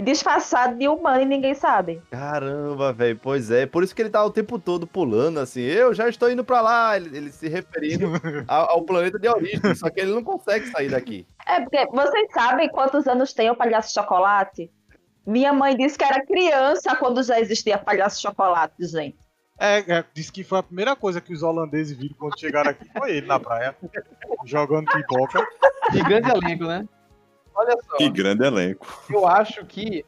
disfarçado de humano e ninguém sabe. Caramba, velho, pois é. Por isso que ele tá o tempo todo pulando, assim. Eu já estou indo pra lá. Ele, ele se referindo <laughs> ao, ao planeta de origem. Só que ele não consegue sair daqui. É, porque vocês sabem quantos anos tem o Palhaço Chocolate? Minha mãe disse que era criança quando já existia Palhaço Chocolate, gente. É, é, disse que foi a primeira coisa que os holandeses viram quando chegaram aqui. Foi ele na praia, jogando pipoca. E grande elenco, né? Olha só. Que grande elenco. Eu acho que,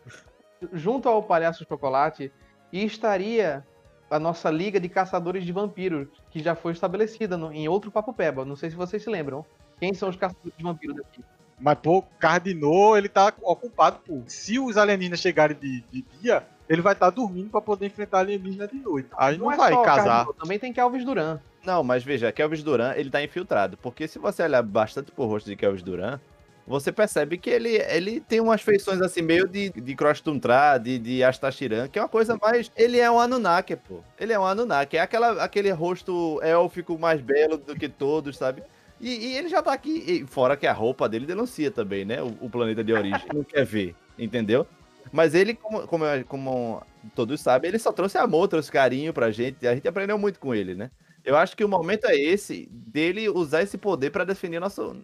junto ao Palhaço Chocolate, estaria a nossa Liga de Caçadores de Vampiros, que já foi estabelecida no- em outro Papo Peba. Não sei se vocês se lembram. Quem são os caçadores de vampiros daqui? Mas, pô, Cardinô, ele tá ocupado, pô. Se os alienígenas chegarem de, de dia, ele vai estar dormindo pra poder enfrentar alienígena de noite. Aí não, é vai casar. Cardinô, também tem Kelvis Duran. Não, mas veja, Kelvis Duran, ele tá infiltrado. Porque se você olhar bastante pro rosto de Kelvis Duran, você percebe que ele, ele tem umas feições assim, meio de, de Cross Tuntra, de, de Astachiran, que é uma coisa mais. Ele é um Anunnaki, pô. Ele é um Anunnaki. É aquela, aquele rosto élfico mais belo do que todos, sabe? E, e ele já tá aqui. e fora que a roupa dele denuncia também, né? O, o planeta de origem. Não quer ver, entendeu? Mas ele, como, como, como todos sabem, ele só trouxe amor, trouxe carinho pra gente. A gente aprendeu muito com ele, né? Eu acho que o momento é esse dele usar esse poder pra definir nosso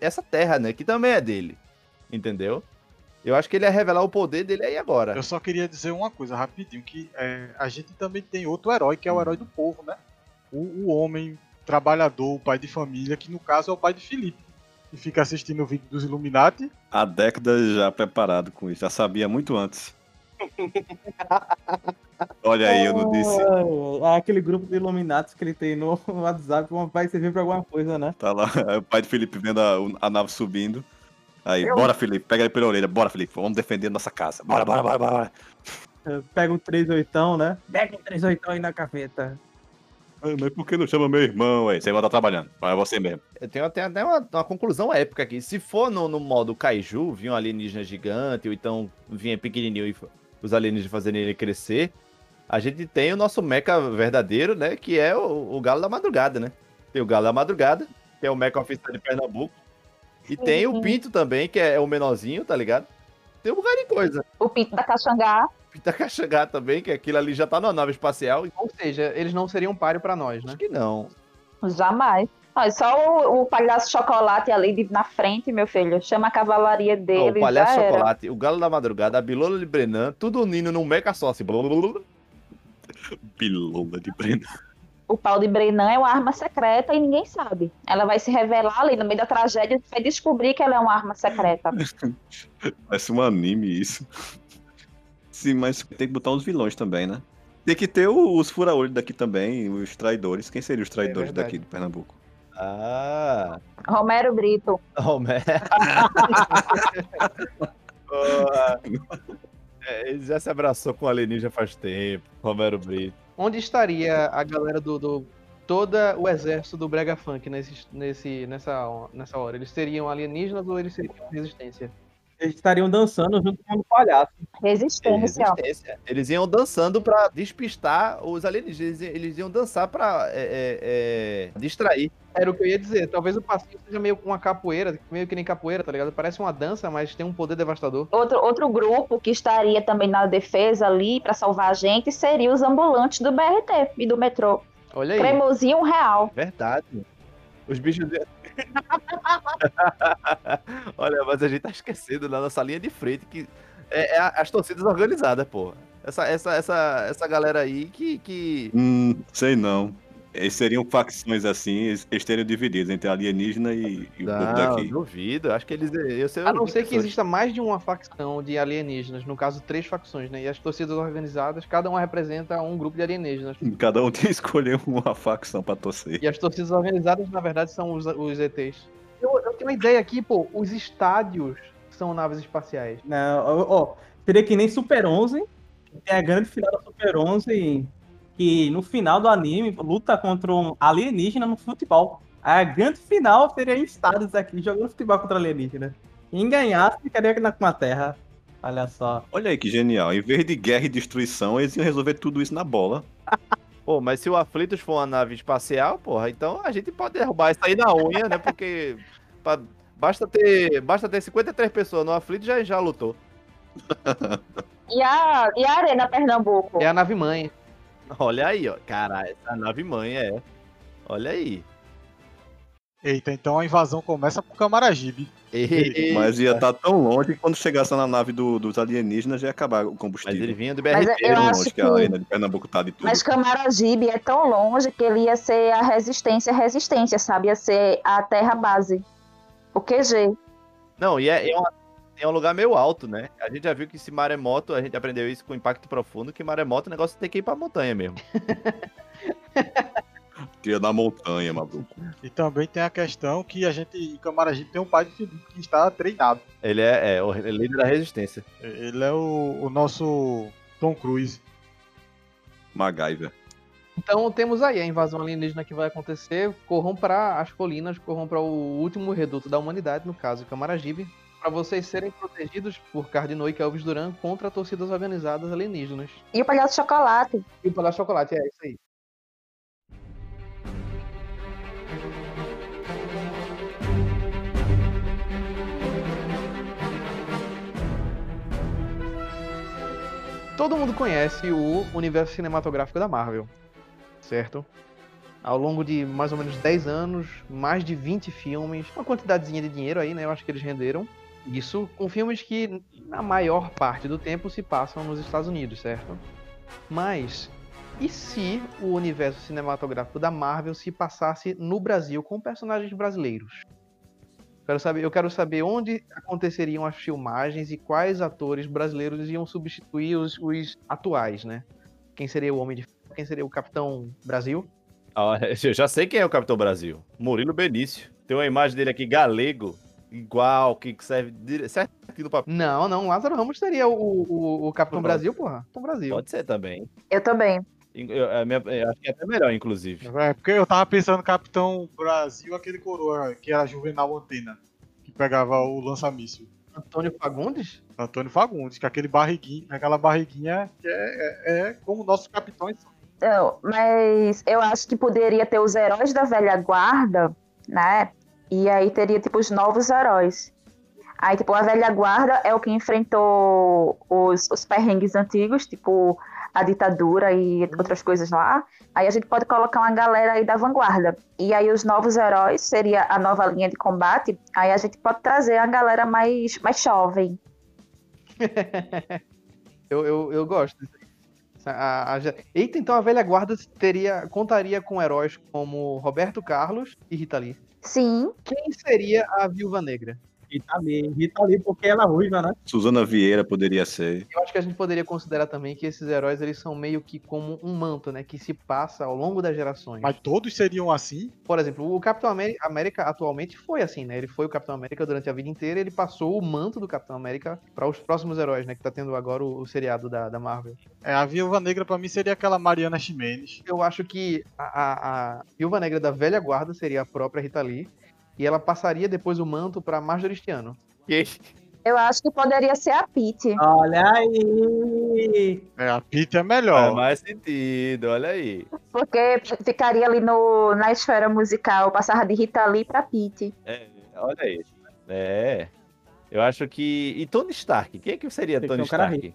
essa terra, né, que também é dele. Entendeu? Eu acho que ele ia revelar o poder dele aí agora. Eu só queria dizer uma coisa rapidinho, que é, a gente também tem outro herói, que é o herói do povo, né? O, o homem trabalhador, o pai de família, que no caso é o pai de Felipe. Que fica assistindo o vídeo dos Illuminati. Há décadas já preparado com isso, já sabia muito antes. Olha aí, eu não disse. Ah, aquele grupo de Illuminati que ele tem no <laughs> WhatsApp vai servir pra alguma coisa, né? Tá lá, <laughs> o pai de Felipe vendo a, a nave subindo. Aí, bora, Felipe, pega ele pela orelha, bora, Felipe, vamos defender nossa casa. Bora, bora, bora, bora. Pega um 38, né? Pega um 38 aí na cafeta. Ah, Mas por que não chama meu irmão, aí? Você vai estar trabalhando, é você mesmo. Eu tenho até, até uma, uma conclusão épica aqui. Se for no, no modo Kaiju, vinha um alienígena gigante, ou então vinha pequenininho e os alienígenas fazendo ele crescer, a gente tem o nosso mecha verdadeiro, né? Que é o, o Galo da Madrugada, né? Tem o Galo da Madrugada, que é o mecha oficial de Pernambuco. E tem o Pinto também, que é o menorzinho, tá ligado? Tem um bocado de coisa. O Pinto da Caxangá. O Pinto da Caxangá também, que aquilo ali já tá na nave espacial. Ou seja, eles não seriam páreo pra nós, né? Acho que não. Jamais. Olha, só o, o palhaço chocolate ali de- na frente, meu filho. Chama a cavalaria dele. o Palhaço já era. Chocolate, o Galo da Madrugada, a Bilola de Brenan, tudo unindo num mecha só, assim. blá, blá, blá, blá. Pilola de Breno. O pau de Brenan é uma arma secreta e ninguém sabe. Ela vai se revelar ali no meio da tragédia e vai descobrir que ela é uma arma secreta. <laughs> Parece um anime isso. Sim, mas tem que botar uns vilões também, né? Tem que ter os fura-olho daqui também, os traidores. Quem seriam os traidores verdade. daqui de Pernambuco? Ah, Romero Brito. Romero. <laughs> É, ele já se abraçou com o alienígena faz tempo, Romero Brito. Onde estaria a galera do. do todo o exército do Brega Funk nesse, nesse, nessa, nessa hora? Eles seriam alienígenas ou eles seriam resistência? Eles estariam dançando junto com o palhaço. Resistência. ó. Resistência. Eles iam dançando pra despistar os alienígenas. Eles, iam- dançar pra é, é, é, distrair. Era o que eu ia dizer. Talvez o passinho seja meio uma capoeira, meio que nem capoeira, tá ligado? Parece uma dança, mas tem um poder devastador. Outro, outro grupo que estaria também na defesa ali pra salvar a gente seria os ambulantes do BRT e do metrô. Olha aí. Cremosinho um real. Verdade. Os bichos. de- <laughs> Olha, mas a gente tá esquecendo na nossa linha de frente que é, é as torcidas organizadas, pô. Essa, essa, essa, essa galera aí que. que... Hum, sei não. Eles seriam facções assim, eles teriam divididos entre alienígena e, e o povo Não, daqui. duvido. Acho que eles. Eu sei, A não ser que exista mais de uma facção de alienígenas, no caso, três facções, né? E as torcidas organizadas, cada uma representa um grupo de alienígenas. Cada um <laughs> tem que escolher uma facção pra torcer. E as torcidas organizadas, na verdade, são os, os ETs. Eu, eu tenho uma ideia aqui, pô. Os estádios são naves espaciais. Não, ó, ó, seria que nem Super 11. que Tem a grande final da Super 11 que no final do anime luta contra um alienígena no futebol. A grande final seria em estádios aqui jogando futebol contra alienígena. Quem ganhasse ficaria aqui na com a Terra. Olha só. Olha aí que genial. Em vez de guerra e destruição, eles iam resolver tudo isso na bola. <laughs> Pô, mas se o Aflitos for uma nave espacial, porra, então a gente pode derrubar isso aí na unha, né? Porque pa- basta, ter, basta ter 53 pessoas no Aflitos já já lutou. E a, e a Arena Pernambuco? É a nave mãe. <laughs> Olha aí, ó. Caralho, essa nave mãe é. Olha aí. Eita, então a invasão começa por Camaragibe. Eita. Mas ia estar tão longe que quando chegasse na nave do- dos alienígenas já ia acabar o combustível. Mas ele vinha do Mas BRT. eu Tão acho longe que que- a arena de Pernambuco tá de tudo. Mas Camaragibe é tão longe que ele ia ser a resistência, resistência, sabe? Ia ser a terra base. O QG. Não, e é, é, uma- é um lugar meio alto, né? A gente já viu que se maremoto, a gente aprendeu isso com impacto profundo, que maremoto o negócio tem que ir pra montanha mesmo. <laughs> Tira da montanha, maluco. E também tem a questão que a gente em Camaragibe tem um pai de Felipe que está treinado. Ele é, é o líder da resistência. Ele é o, o nosso Tom Cruise. MacGyver. Então temos aí a invasão alienígena que vai acontecer. Corram para as colinas, corram para o último reduto da humanidade, no caso Camaragibe, para vocês serem protegidos por Cardinô e Kelvis Duran contra torcidas organizadas alienígenas. E o palhaço chocolate. E o Palácio Chocolate, é isso aí. Todo mundo conhece o universo cinematográfico da Marvel, certo? ao longo de mais ou menos 10 anos, mais de 20 filmes, uma quantidadezinha de dinheiro aí, né? Eu acho que eles renderam. Isso com filmes que, na maior parte do tempo, se passam nos Estados Unidos, certo? Mas, e se o universo cinematográfico da Marvel se passasse no Brasil com personagens brasileiros? Quero saber, eu quero saber onde aconteceriam as filmagens e quais atores brasileiros iam substituir os, os atuais, né? Quem seria o Homem de? Quem seria o Capitão Brasil? Ah, <laughs> eu já sei quem é o Capitão Brasil. Murilo Benício. Tem uma imagem dele aqui, galego, igual, que serve dire- certinho no papel. Não, não, Lázaro Ramos seria o, o, o Capitão Pronto. Brasil, porra. Capitão Brasil. Pode ser também. Eu também. Eu, a minha- eu acho que é até melhor, inclusive. É, porque eu tava pensando no Capitão Brasil, aquele coroa que era Juvenal Antena, que pegava o lança-míssil. Antônio Fagundes? Antônio Fagundes, que é aquele barriguinho, aquela barriguinha que é, é, é como nossos capitães são. Então, mas eu acho que poderia ter os heróis da velha guarda, né? E aí teria, tipo, os novos heróis. Aí, tipo, a velha guarda é o que enfrentou os, os perrengues antigos, tipo, a ditadura e outras coisas lá. Aí a gente pode colocar uma galera aí da vanguarda. E aí os novos heróis seria a nova linha de combate. Aí a gente pode trazer a galera mais, mais jovem. <laughs> Eu, eu, eu gosto disso. A- a- Eita, então a velha guarda teria, contaria com heróis como Roberto Carlos e Rita Lee. Sim, Quem seria a Viúva Negra? Rita Lee, Rita Lee, porque ela é ruiva, né? Suzana Vieira poderia ser. Eu acho que a gente poderia considerar também que esses heróis eles são meio que como um manto, né? Que se passa ao longo das gerações. Mas todos seriam assim? Por exemplo, o Capitão América atualmente foi assim, né? Ele foi o Capitão América durante a vida inteira, ele passou o manto do Capitão América para os próximos heróis, né? Que tá tendo agora o, o seriado da, da Marvel. É, a Viúva Negra pra mim seria aquela Mariana Ximenes. Eu acho que a, a, a Viúva Negra da velha guarda seria a própria Rita Lee. E ela passaria depois o manto pra Marjorie Stiano. Eu acho que poderia ser a Pete. Olha aí! É, a Pete é Faz melhor. mais sentido, olha aí. Porque ficaria ali no, na esfera musical, passava de Rita Lee pra Pete. É, olha aí. É. Eu acho que. E Tony Stark? Quem é que seria Tem que Tony um Stark?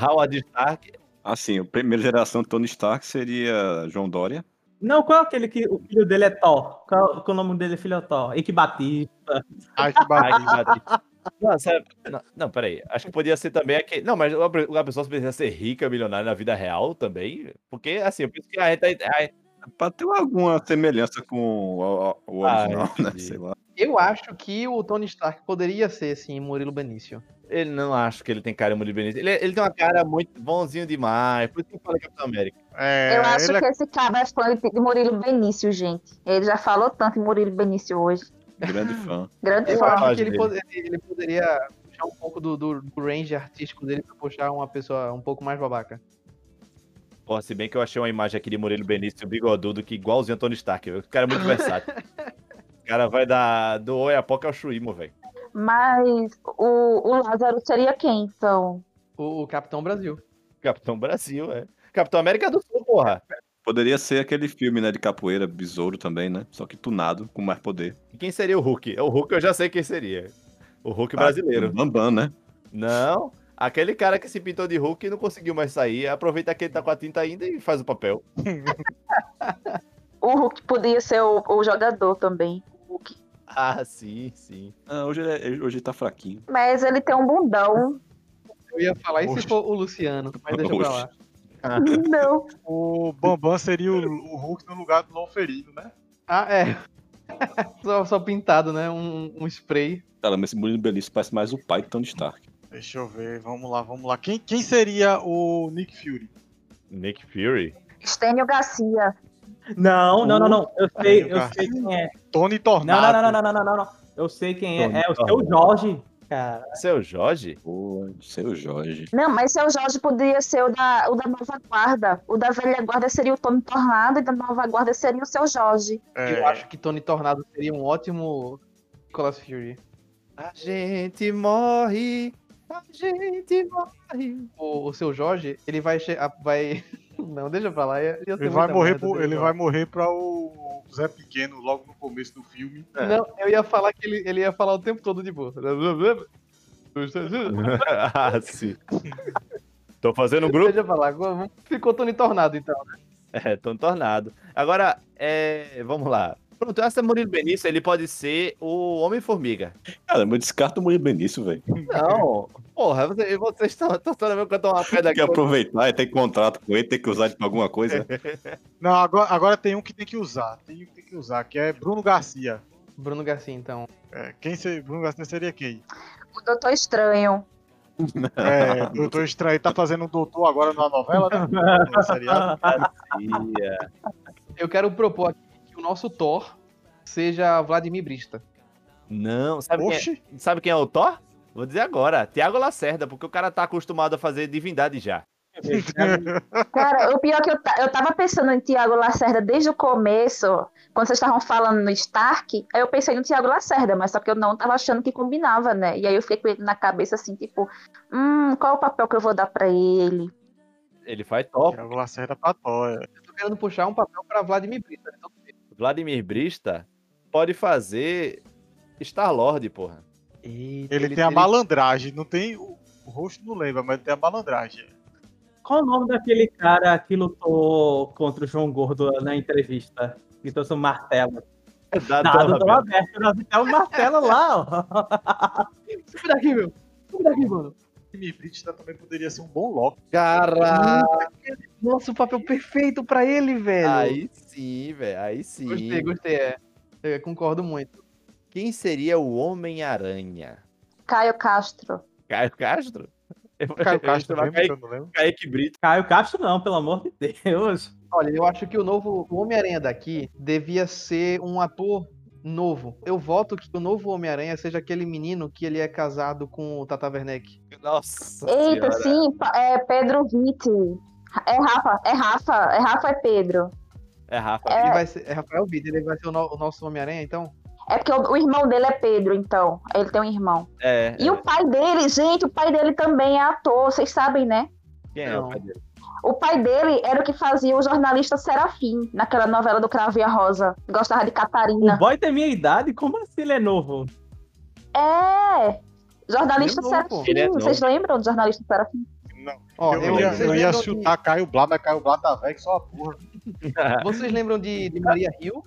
Howard Stark. Assim, a primeira geração de Tony Stark seria João Dória. Não, qual é aquele que o filho dele é Thor? Qual, qual o nome dele, filho é Thor? Ike Batista. Ai, que Ai, barato. que bati. Não, não, não, peraí. Acho que podia ser também aquele. Não, mas a a pessoa precisa ser rica, milionária na vida real também. Porque, assim, eu penso que a gente. a- Pra ter alguma semelhança com o, o Ah, original, né? entendi. Sei lá. Eu acho que o Tony Stark poderia ser, sim, Murilo Benício. Ele não acho que ele tem cara muito bonito. Ele, ele tem uma cara muito bonzinho demais. Por isso que eu falei Capitão América. É, eu acho ele é- que esse cara é fã de Murilo Benício, gente. Ele já falou tanto em Murilo Benício hoje. Grande fã. <laughs> Grande Eu fã. acho que ele, dele. pode- ele poderia puxar um pouco do, do, do range artístico dele pra puxar uma pessoa um pouco mais babaca. Pô, se bem que eu achei uma imagem aqui de Murilo Benício bigodudo que igualzinho a Tony Stark. O cara é muito versátil. <laughs> o cara vai dar do Oiapoca ao Chuímo, velho. Mas o, o Lázaro seria quem, então? O, o Capitão Brasil. Capitão Brasil, é. Capitão América do Sul, porra. Poderia ser aquele filme, né, de capoeira, Besouro também, né? Só que tunado, com mais poder. E quem seria o Hulk? O Hulk eu já sei quem seria. O Hulk brasileiro. Ah, Bambam, né? Não, aquele cara que se pintou de Hulk e não conseguiu mais sair. Aproveita que ele tá com a tinta ainda e faz o papel. <laughs> O Hulk podia ser o, o jogador também. o Hulk. Ah, sim, sim. Ah, hoje, ele é- hoje ele tá fraquinho. Mas ele tem um bundão. Eu ia falar, e se Oxe. for o Luciano? Mas deixa pra lá. Não. O Bambam seria o, o Hulk no lugar do Loferino, né? Ah, é. <laughs> só, só pintado, né? Um, um spray. Cara, mas esse Murilo Benício parece mais o pai que Tony Stark. Deixa eu ver, vamos lá, vamos lá. Quem, quem seria o Nick Fury? Nick Fury. Stênio Garcia. Não, não, não, não. Eu sei, eu sei quem é. Tony Não, Tornado. não, não, não, não, não, não, não. Eu sei quem é. Tony É o seu. Jorge, cara. Seu Jorge? Pô, seu Jorge. Não, mas seu Jorge poderia ser o da, o da nova guarda. O da velha guarda seria o Tony Tornado e da nova guarda seria o seu Jorge. É, Eu acho que Tony Tornado seria um ótimo Nicolas Fury. A gente morre. A gente morre. O, o seu Jorge, ele vai. vai... Não, deixa pra lá. ia- ia ele vai morrer pro, ele pra vai morrer para o Zé Pequeno logo no começo do filme. Não, eu ia falar que ele, ele ia falar o tempo todo de boa. <laughs> ah, sim. <laughs> Tô fazendo um grupo. Deixa pra lá. Ficou Tony Tornado, então. É, Tony Tornado. Agora, é, vamos lá. Pronto, essa Murilo Benício, ele pode ser o Homem-Formiga. Cara, eu descarto o Murilo Benício, velho. Não, <laughs> porra, você- vocês estão toda vez que eu tô uma pedra Tem que aqui. aproveitar, tem contrato com ele, tem que usar ele pra alguma coisa. <laughs> Não, agora, agora tem um que tem que usar. Tem um que tem que usar, que é Bruno Garcia. Bruno Garcia, então. É, quem ser, Bruno Garcia seria quem? O Doutor Estranho. <laughs> É, Doutor Estranho tá fazendo um doutor agora na novela, né? No seriado. Ia. Eu quero propor aqui que o nosso Thor seja Vladimir Brista. Não, sabe quem, Oxi, é, sabe quem é o Thor? Vou dizer agora, Tiago Lacerda, porque o cara tá acostumado a fazer divindade já. <laughs> Cara, o pior é que eu, eu tava pensando em Tiago Lacerda desde o começo, quando vocês estavam falando no Stark, aí eu pensei no Tiago Lacerda, mas só que eu não tava achando que combinava, né? E aí eu fiquei com ele na cabeça assim, tipo, hum, qual é o papel que eu vou dar pra ele? Ele faz top. Thiago Lacerda é. Eu tô querendo puxar um papel pra Vladimir Brista. Então, Vladimir Brista pode fazer Star-Lord, porra. Eita, Ele, tem a malandragem, não tem. O, o rosto não lembra, mas ele tem a malandragem. Qual o nome daquele cara que lutou contra o João Gordo na entrevista? Que trouxe um martelo. Dá Nada dó, do velho. aberto, nós temos um martelo lá, ó. <laughs> Sai daqui, meu. Sai daqui, mano. Vladimir Brista também poderia ser um bom Loki. Cara, Nossa, o papel perfeito pra ele, velho. aí sim, velho, aí sim. Gostei, gostei. É. Eu concordo muito. Quem seria o Homem-Aranha? Caio Castro. Caio Castro? Eu, Caio <laughs> Castro eu, eu, eu não lembro. Kaique Brito. Caio Castro não, pelo amor de Deus. Olha, eu acho que o novo Homem-Aranha daqui devia ser um ator novo. Eu voto que o novo Homem-Aranha seja aquele menino que ele é casado com o Tata Werneck. Nossa Eita, senhora. sim, é Pedro Vitti. É Rafa, é Rafa, é Rafa, é Pedro. É Rafa. É. Ele vai ser, é Rafael Bitter, ele vai ser o, no- o nosso Homem-Aranha, então? É porque o, o irmão dele é Pedro, então. Ele tem um irmão. É. E o pai dele, gente, o pai dele também é ator, vocês sabem, né? Quem é o pai dele? O pai dele era o que fazia o jornalista Serafim, naquela novela do Cravo e a Rosa. Gostava de O Catarina. boy tem minha idade? Como assim ele é novo? É! Jornalista é novo. Serafim. É Vocês lembram do jornalista Serafim? Não. Ó, eu, eu- ia, eu ia lembram de- chutar Caio Blá, mas Caio Blá tá velho que só a porra. <laughs> Vocês lembram de, de Maria Hill?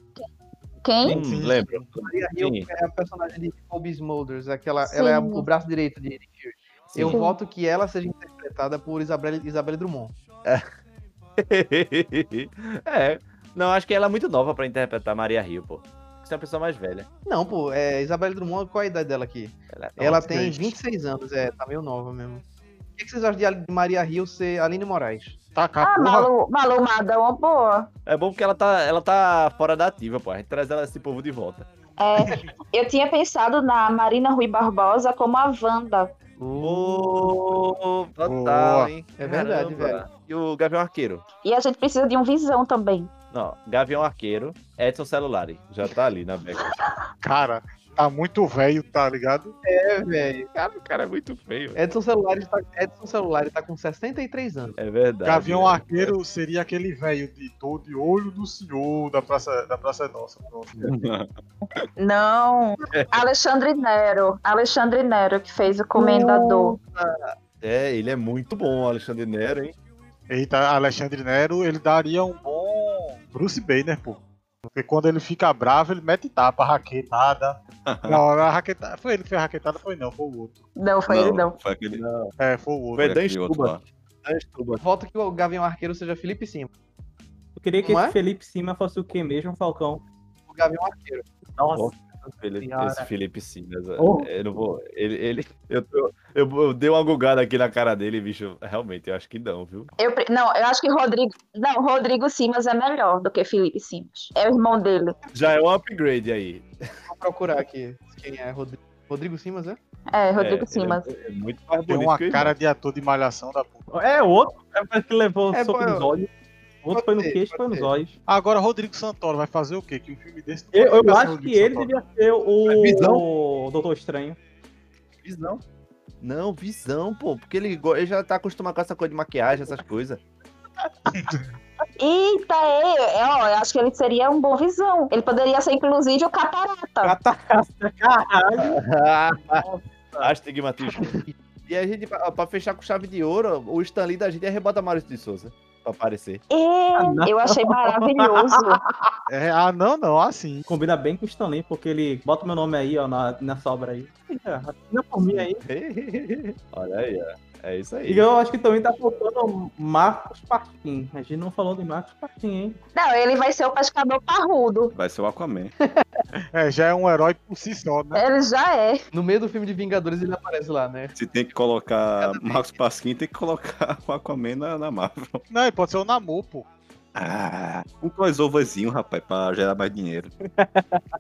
Quem? Hum, Sim. lembro. Maria Hill é a personagem de Colby Smulders, aquela, ela é o braço direito de Nick Fury. Sim. Eu Sim. voto que ela seja interpretada por Isabelle, Isabelle Drummond. <laughs> é. Não, acho que ela é muito nova pra interpretar Maria Rio, pô. Você é uma pessoa mais velha. Não, pô, é Isabelle Drummond, qual a idade dela aqui? Ela é Ela tem triste. 26 anos, é, tá meio nova mesmo. O que, que vocês acham de Maria Hill ser Aline Moraes? Tá Ah, porra. Malu, Malu Madão, uma boa. É bom porque ela tá, ela tá fora da ativa, pô. A gente traz ela, esse povo de volta. É, eu tinha pensado na Marina Rui Barbosa como a Wanda. Ô, total, Boa. hein? É verdade, velho. E o Gavião Arqueiro? E a gente precisa de um visão também. Não, Gavião Arqueiro, Edson Celulari. Já tá ali na beca. Cara, tá muito velho, tá ligado? É, velho. Cara, o cara é muito feio. Edson Celulari tá, Edson Celulari tá com 63 anos. É verdade. Gavião velho. Arqueiro seria aquele velho de tô de olho no senhor da Praça, da praça é Nossa. <laughs> Não, <laughs> Alexandre Nero. Alexandre Nero, que fez o Comendador. É, ele é muito bom, o Alexandre Nero, hein? Eita, Alexandre Nero, ele daria um bom Bruce Banner, pô. Porque quando ele fica bravo, ele mete tapa, raquetada. <laughs> Não, a raquetada. Foi ele que fez a raquetada? Foi não, foi o outro. Não, foi ele não. Foi aquele. É, foi o outro. Foi Dan Stuba. Voto que o Gavião Arqueiro seja Felipe Simon. Eu queria que Não esse é? Felipe Cima fosse o quê mesmo, Falcão? O Gavião Arqueiro. Nossa, Felipe- esse Felipe Simas. Oh. Eu não vou. Ele. ele eu, tô- eu, eu dei uma gugada aqui na cara dele, bicho. Realmente, eu acho que não, viu? Eu, não, eu acho que Rodrigo. Não, Rodrigo Simas é melhor do que Felipe Simas. É o irmão dele. Já é um upgrade aí. Vou procurar aqui quem é Rodrigo. Rodrigo Simas, é? É, Rodrigo É, Simas. É, é muito mais Tem uma cara de ator de malhação da porra. É outro, é que levou É, soco nos olhos. Outro foi no ser, queixo, foi nos olhos. Agora, Rodrigo Santoro vai fazer o quê? Que um filme desse. Eu, eu acho que ele Santoro. devia ser o, Visão? o Doutor Estranho. Visão. Não, visão, pô. Porque ele, ele já tá acostumado com essa coisa de maquiagem, essas coisas. Eita, é, é, ó, eu acho que ele seria um bom visão. Ele poderia ser, inclusive, o catarata. Catarata, caralho. <laughs> Astigmatismo. E a gente, pra, pra fechar com chave de ouro, o Stanley da gente é rebota Maurício de Souza. Pra aparecer. É, eu achei maravilhoso. <laughs> É, ah, não, não, assim. Combina bem com o Stanley, porque ele bota meu nome aí, ó, na, nessa obra aí. É, Assina por mim aí. Olha aí, ó. É isso aí. E eu acho que também tá faltando Marcos Pasquim. A gente não falou de Marcos Pasquim, hein? Não, ele vai ser o pescador parrudo. Vai ser o Aquaman. É, já é um herói por si só, né? Ele já é. No meio do filme de Vingadores ele aparece lá, né? Se tem que colocar Marcos Pasquim, tem que colocar o Aquaman na, na Marvel. Não, ele pode ser o Namor, pô. Ah, um crossoverzinho, rapaz, pra gerar mais dinheiro.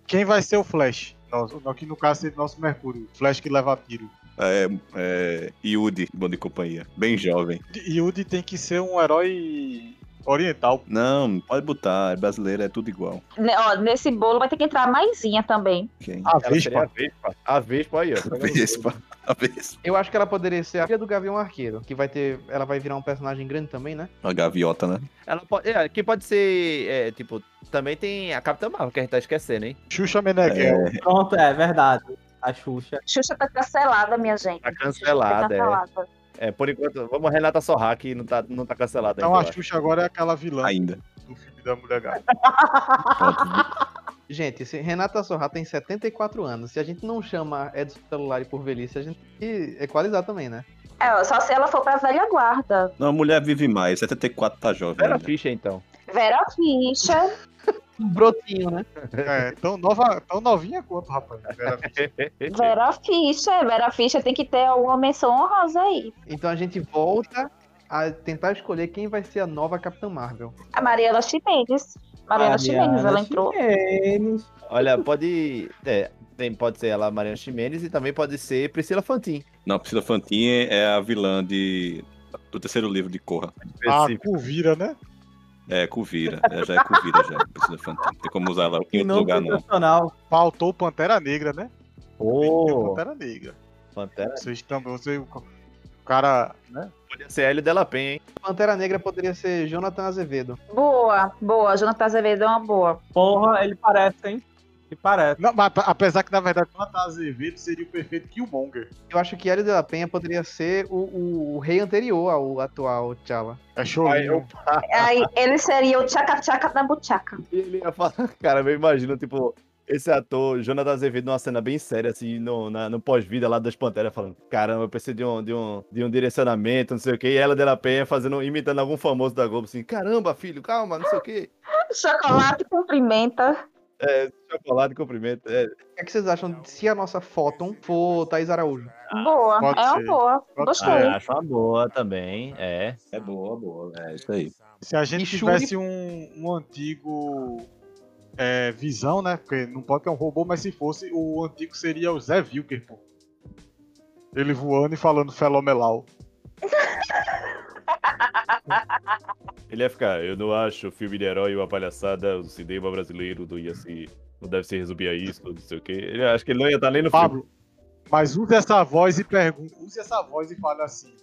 Quem vai ser o Flash? Nosso, aqui no caso seria nosso Mercúrio. Flash que leva tiro. É, é Yudi, bom de companhia. Bem jovem. Yudi tem que ser um herói oriental. Não, pode botar. É brasileiro, é tudo igual. Ne- ó, nesse bolo vai ter que entrar a maisinha também. Quem? A Ela seria a Vespa. Vespa. A Vespa aí, ó. <laughs> Vendo? Vespa. A Vespa. Eu acho que ela poderia ser a filha do Gavião Arqueiro, que vai ter. Ela vai virar um personagem grande também, né? A gaviota, né? Ela pode, é, que pode ser, é, tipo, também tem a Capitã Marvel, que a gente tá esquecendo, hein? Xuxa Meneghel. Pronto, é verdade. A Xuxa. Xuxa tá cancelada, minha gente. Tá Tá cancelada, é. cancelada. É, por enquanto, vamos Renata Sorra, que não tá, não tá cancelada Então ainda. a eu acho. Xuxa agora é aquela vilã Ainda. do filme da Mulher. Pronto. <laughs> Gente, se Renata Sorra tem 74 anos, se a gente não chama Edson Celulari por velhice, a gente tem que equalizar também, né? É, só se ela for pra velha guarda. Não, a mulher vive mais. 74 tá jovem. Vera ainda. Fischer, então. Vera Ficha. <laughs> Um brotinho, né? É, tão, nova, tão novinha quanto, rapaz. Vera Fischer. <laughs> Vera Ficha. Vera Ficha tem que ter alguma menção honrosa aí. Então a gente volta a tentar escolher quem vai ser a nova Capitã Marvel. A Mariana Ximenes. Mariana Ximenes, ela entrou. Ximenes. Olha, pode. É, tem, pode ser ela, Mariana Ximenes, e também pode ser Priscila Fantin. Não, Priscila Fantin é a vilã de... do terceiro livro de Corra. A Curvira, né? É, Cuvira. Ela já é Cuvira, já. Não tem como usar ela em Que outro não lugar, não. Faltou Pantera Negra, né? Ô, Pantera Negra. Pantera. Vocês também, você, o cara, né? Podia ser Hélio Della Penha, hein? Pantera Negra poderia ser Jonathan Azevedo. Boa, boa. Jonathan Azevedo é uma boa. Porra, ele parece, hein? Ele parece. Não, mas, apesar que na verdade Jonathan Azevedo seria o perfeito Killmonger. Eu acho que Hélio de la Penha poderia ser o, o- o rei anterior ao atual T'Challa. É chorinho. Aí ele seria o tchaca-tchaca da buchaca. E ele ia falar, <laughs> cara, eu imagino, tipo, esse ator, Jonathan Azevedo, numa cena bem séria, assim, no, na- no pós-vida lá das Panteras, falando, caramba, eu preciso de um, de um, de um direcionamento, não sei o quê, e ela de la Penha fazendo, imitando algum famoso da Globo, assim, caramba, filho, calma, não sei o quê. <laughs> Chocolate cumprimenta. É, chocolate, cumprimento. É, O que, é que vocês acham se a nossa Photon for Thaís Araújo? Boa, pode é uma ser. boa. Gostei. ah, acho uma boa também, é. É boa, boa. É isso aí. Se a gente E Shuri- tivesse um, um antigo é, visão, né? Porque não pode ter um robô, mas se fosse, o antigo seria o Zé Vilker, pô. Ele voando e falando felomelau. <laughs> Ele ia ficar, eu não acho o filme de herói uma palhaçada, o cinema brasileiro não ia se. Não deve se resumir a isso, não sei o quê. Ele, acho que ele não ia estar nem no filme. Pablo, mas use essa voz e pergunta. Use essa voz e fale assim.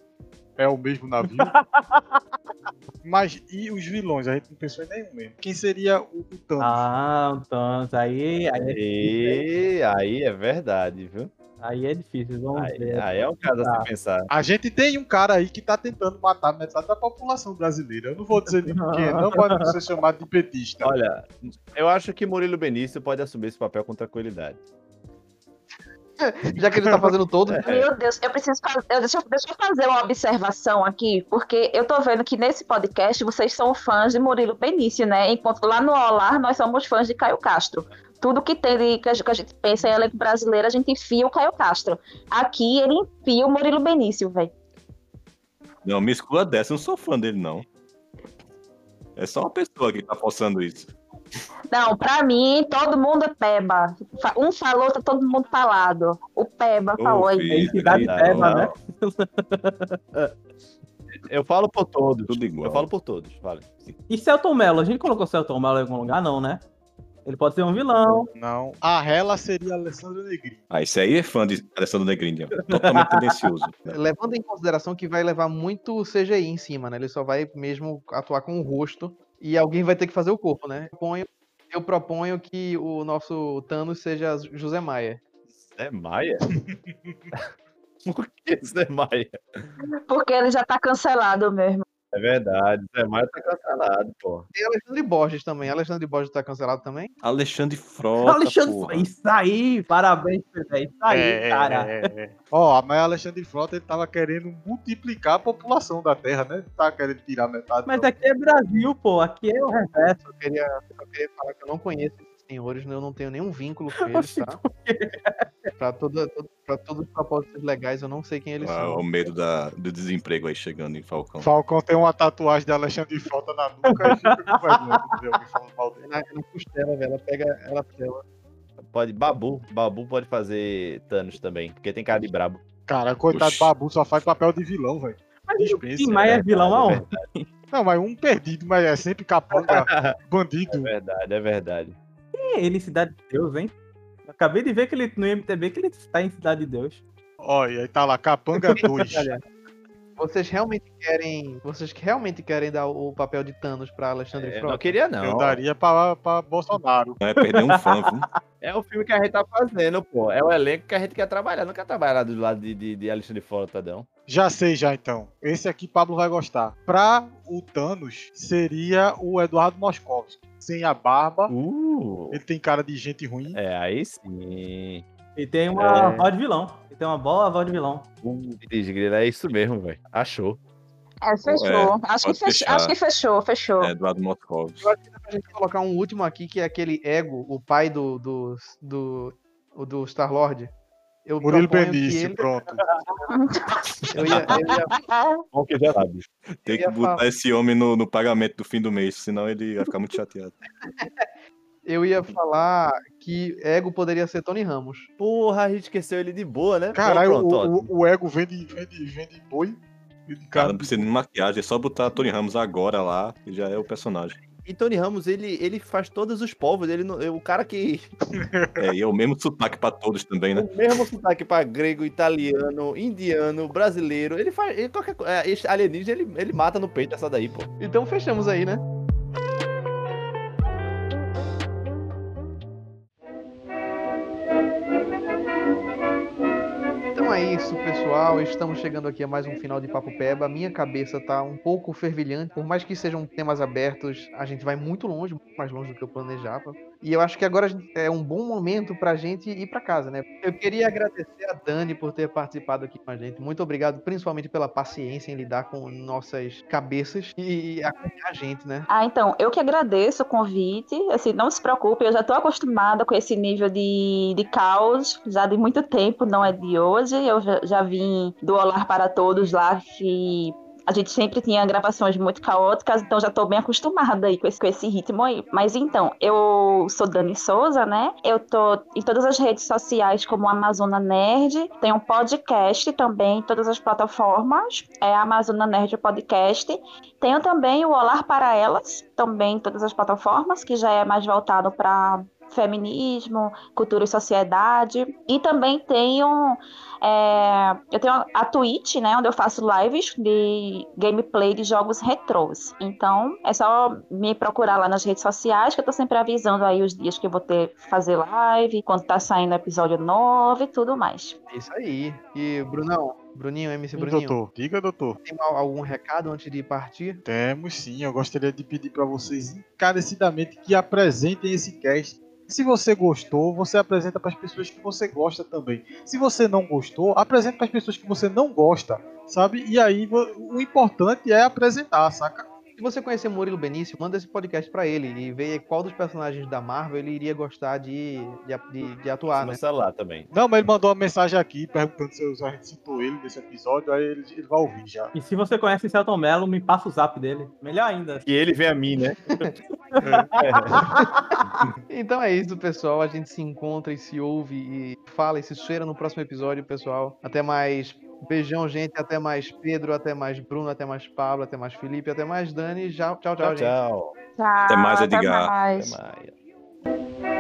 É o mesmo navio? <laughs> mas e os vilões? A gente não pensou em nenhum mesmo. Quem seria o, o Thanos? Ah, então, aí, aí, é, E aí é verdade, viu? Aí é difícil. Vamos Aí, ver. aí é um caso a se pensar. A gente tem um cara aí que tá tentando matar metade da população brasileira. Eu não vou dizer de <laughs> quem, não pode ser chamado de petista. Olha, eu acho que Murilo Benício pode assumir esse papel com tranquilidade. <laughs> Já que ele tá fazendo todo. Meu Deus, eu preciso fazer. Deixa, deixa eu fazer uma observação aqui, porque eu tô vendo que nesse podcast vocês são fãs de Murilo Benício, né? Enquanto lá no Olar nós somos fãs de Caio Castro. Tudo que tem de, que, a, que a gente pensa em elenco brasileiro, a gente enfia o Caio Castro. Aqui ele enfia o Murilo Benício, velho. Não, me exclua dessa, eu não sou fã dele, não. É só uma pessoa que tá forçando isso. Não, pra mim, todo mundo é peba. Um falou, tá todo mundo falado. O peba falou aí. não, Peba, né? Eu falo por todos. Tudo igual. Eu falo por todos, vale. E Celton Mello? A gente colocou Celton Mello em algum lugar? Não, né? Ele pode ser um vilão. Não. A Hela seria a Alessandra Negri. Ah, esse aí é fã de Alessandro Negrini, totalmente tendencioso. né? <laughs> Levando em consideração que vai levar muito CGI em cima, né? Ele só vai mesmo atuar com o rosto e alguém vai ter que fazer o corpo, né? Eu proponho, eu proponho que o nosso Thanos seja José Maia. Zé Maia? <laughs> Por que Zé Maia? Porque ele já tá cancelado mesmo. É verdade. Zé Maia tá cancelado, pô. Tem Alexandre Borges também. Alexandre Borges tá cancelado também? Alexandre Frota, Alexandre, porra. isso aí, parabéns, Pedro. Isso aí, cara. É, é, é. Ó, mas Alexandre Frota ele tava querendo multiplicar a população da Terra, né? Tá querendo tirar metade. Mas não. aqui é Brasil, pô. Aqui é o reverso. Eu queria, eu queria falar que eu não conheço esses senhores, eu não tenho nenhum vínculo com <laughs> eles, tá? <laughs> pra, toda, pra todos os propósitos legais, eu não sei quem eles Ah, são. o medo da, do desemprego aí chegando em Falcão. Falcão tem uma tatuagem de Alexandre Frota na nuca e fica com vergonha quando vê alguém falando mal dele. É na, é na costela, velho. Ela pega, ela pela. Pode, Babu. Babu pode fazer Thanos também, porque tem cara de brabo. Cara, coitado Oxi. do Babu só faz papel de vilão, velho. Mas o Dispensa, Tim Maia é vilão verdade, é aonde? Não, mas um perdido, mas é sempre capanga, <laughs> É bandido. verdade, é verdade. É ele em Cidade de Deus, hein? Eu Acabei de ver que ele no MTB que ele está em Cidade de Deus. Olha, aí tá lá, capanga <laughs> 2. Vocês realmente querem. Vocês realmente querem dar o papel de Thanos pra Alexandre É, Frota? não queria, Eu não. daria pra, pra Bolsonaro. Vai perder um fã, viu? É o filme que a gente tá fazendo, pô. É o elenco que a gente quer trabalhar. Não quer trabalhar do lado de, de, de Alexandre Frota, não. Já sei já então. Esse aqui Pablo vai gostar. Pra o Thanos seria o Eduardo Moscovski. Sem a barba. Uh! Ele tem cara de gente ruim. É, aí sim. E tem uma É. voz de vilão. Ele tem uma boa voz de vilão. É isso mesmo, velho. Achou. É, fechou. É, acho, que fechar. acho que fechou, fechou. É, Eduardo Moscov. Eu acho que dá pra gente colocar um último aqui, que é aquele Ego, o pai do. do. do, do Star-Lord. Eu Murilo Benício, ele- pronto. <laughs> Eu ia, eu ia Bom que já sabe. Tem que botar falar. esse homem no, no pagamento do fim do mês, senão ele vai ficar muito chateado. <laughs> Eu ia falar que Ego poderia ser Tony Ramos. Porra, a gente esqueceu ele de boa, né? Caralho, Pronto, o, o, o ego vende, vende, vende boi. Vende Cara, não precisa nem de maquiagem, é só botar Tony Ramos agora lá e já é o personagem. E Tony Ramos, ele, ele faz todos os povos. Ele não, é o cara que. É, e é o mesmo sotaque pra todos também, né? <laughs> O mesmo sotaque pra grego, italiano, indiano, brasileiro. Ele faz. Ele, qualquer co- é, alienígena, ele, ele mata no peito essa daí, pô. Então fechamos aí, né? É isso, pessoal. Estamos chegando aqui a mais um final de Papo Peba. Minha cabeça tá um pouco fervilhante. Por mais que sejam temas abertos, a gente vai muito longe, muito mais longe do que eu planejava. E eu acho que agora a é um bom momento pra gente ir pra casa, né? Eu queria agradecer a Dani por ter participado aqui com a gente. Muito obrigado, principalmente pela paciência em lidar com nossas cabeças e acompanhar a gente, né? Ah, então, eu que agradeço o convite. Assim, não se preocupe, eu já estou acostumada com esse nível de, de caos, já de muito tempo, não é de hoje. Eu já, já vim do Olá para Todos lá, que a gente sempre tinha gravações muito caóticas, então já estou bem acostumada aí com esse, com esse ritmo aí. Mas então, eu sou Dani Souza, né? Eu tô em todas as redes sociais como Amazona Nerd, tenho um podcast também em todas as plataformas, é Amazona Nerd Podcast. Tenho também o Olar para Elas, também em todas as plataformas, que já é mais voltado para feminismo, cultura e sociedade. E também tenho é, eu tenho a Twitch, né, onde eu faço lives de gameplay de jogos retrôs. Então, é só me procurar lá nas redes sociais, que eu tô sempre avisando aí os dias que eu vou ter fazer live, quando tá saindo episódio novo e tudo mais. É isso aí. E, Brunão, Bruninho, MC Bruninho, doutor. Diga, doutor. tem al- algum recado antes de partir? Temos sim, eu gostaria de pedir para vocês encarecidamente que apresentem esse cast. Se você gostou, você apresenta para as pessoas que você gosta também. Se você não gostou, apresenta para as pessoas que você não gosta, sabe? E aí o importante é apresentar, saca? Se você conhecer Murilo Benício, manda esse podcast pra ele e vê qual dos personagens da Marvel ele iria gostar de, de, de- de atuar, né? celular também. Não, mas ele mandou uma mensagem aqui perguntando se a gente citou ele nesse episódio, aí ele, ele vai ouvir já. E se você conhece Celton Mello, me passa o zap dele. Melhor ainda. E ele vem a mim, né? <laughs> Então é isso, pessoal. A gente se encontra e se ouve e fala e se cheira no próximo episódio, pessoal. Até mais. Beijão, gente. Até mais Pedro, até mais Bruno, até mais Pablo, até mais Felipe, até mais Dani. Tchau, tchau, tchau, Tchau, gente. tchau. Tchau, Até mais, até Edgar. mais. Até mais.